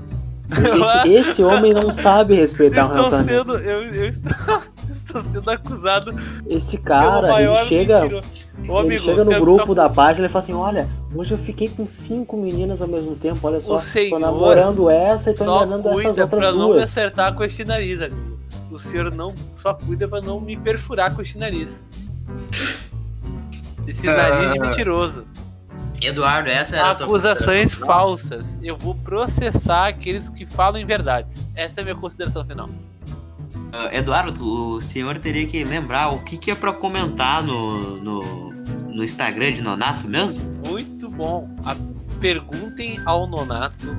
C: Esse, esse homem não sabe respeitar um
B: estou
C: relacionamento.
B: sendo. Eu, eu estou, estou sendo acusado
C: Esse
B: pelo
C: cara,
B: maior
C: ele chega.
B: Ô,
C: ele
B: amigo,
C: chega
B: o
C: no
B: senhor
C: grupo
B: só-
C: da página e fala assim: Olha, hoje eu fiquei com cinco meninas ao mesmo tempo, olha só.
B: O senhor
C: tô namorando essa e tô enganando essas
B: cuida
C: outras
B: pra não me
C: duas.
B: acertar com este nariz, amigo. O senhor não só cuida pra não me perfurar com este nariz. Esse
A: Ah.
B: nariz mentiroso.
A: Eduardo, essa era a tua
B: Acusações
A: consideração?
B: falsas. Eu vou processar aqueles que falam em verdades. Essa é a minha consideração final.
A: Ah, Eduardo, o senhor teria que lembrar o que, que é pra comentar no, no, no Instagram de Nonato mesmo?
B: Muito bom. A- perguntem ao Nonato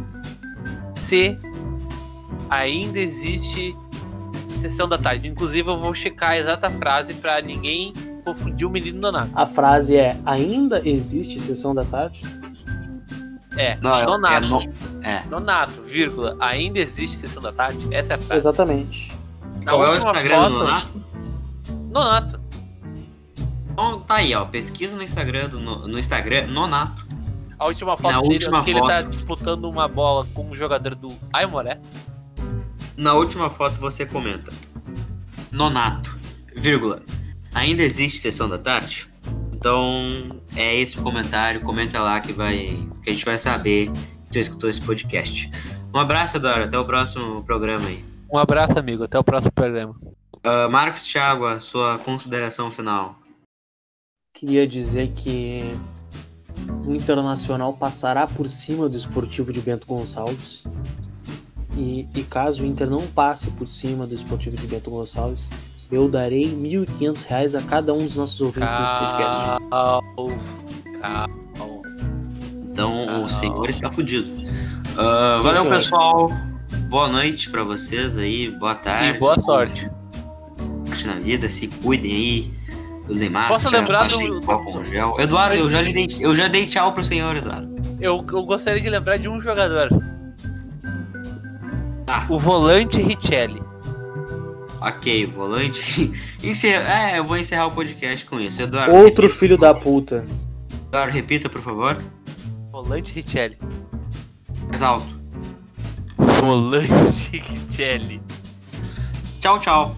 B: se ainda existe sessão da tarde. Inclusive, eu vou checar a exata frase pra ninguém confundir o menino Nonato.
C: A frase é: ainda existe sessão da tarde?
B: É,
A: Não, é-
B: Nonato.
A: é no- É.
B: Nonato, vírgula, ainda existe sessão da tarde? Essa é a frase.
C: Exatamente.
B: Na
A: Qual é o
B: última
A: Instagram
B: foto,
A: do Nonato?
B: Nonato.
A: Então tá aí, ó. Pesquisa no Instagram do no, no Instagram Nonato.
B: A última foto
A: Na
B: dele
A: última
B: que ele tá
A: foto.
B: disputando uma bola com um jogador do Aimoré.
A: Na última foto você comenta. Nonato, vírgula. Ainda existe sessão da tarde? Então é esse o comentário. Comenta lá que vai. que a gente vai saber que tu escutou esse podcast. Um abraço, Eduardo. Até o próximo programa aí.
B: Um abraço, amigo. Até o próximo programa.
A: Ah, Marcos Thiago, a sua consideração final.
C: Queria dizer que o Internacional passará por cima do Esportivo de Bento Gonçalves. E, e caso o Inter não passe por cima do Esportivo de Bento Gonçalves, eu darei 1.500 reais a cada um dos nossos ouvintes nesse podcast.
B: Calma.
A: Então
B: Ah,
A: o senhor está fudido. Ah,
C: Sim,
A: valeu,
C: senhor.
A: pessoal. Boa noite pra vocês aí. Boa tarde.
B: E boa sorte.
A: sorte na vida, se cuidem aí, usem máscara,
B: Posso lembrar do-
A: álcool gel. Eduardo, eu já, dei, eu já dei tchau pro senhor, Eduardo.
B: Eu, eu gostaria de lembrar de um jogador.
A: Tá.
B: O volante Richelli.
A: Ok, volante. Encerra... É, eu vou encerrar o podcast com isso. Eduardo,
C: Outro
A: repita,
C: filho da puta.
A: Eduardo, repita, por favor.
B: Volante Richelli.
A: Mais alto.
B: Volante Richelli.
A: Tchau, tchau.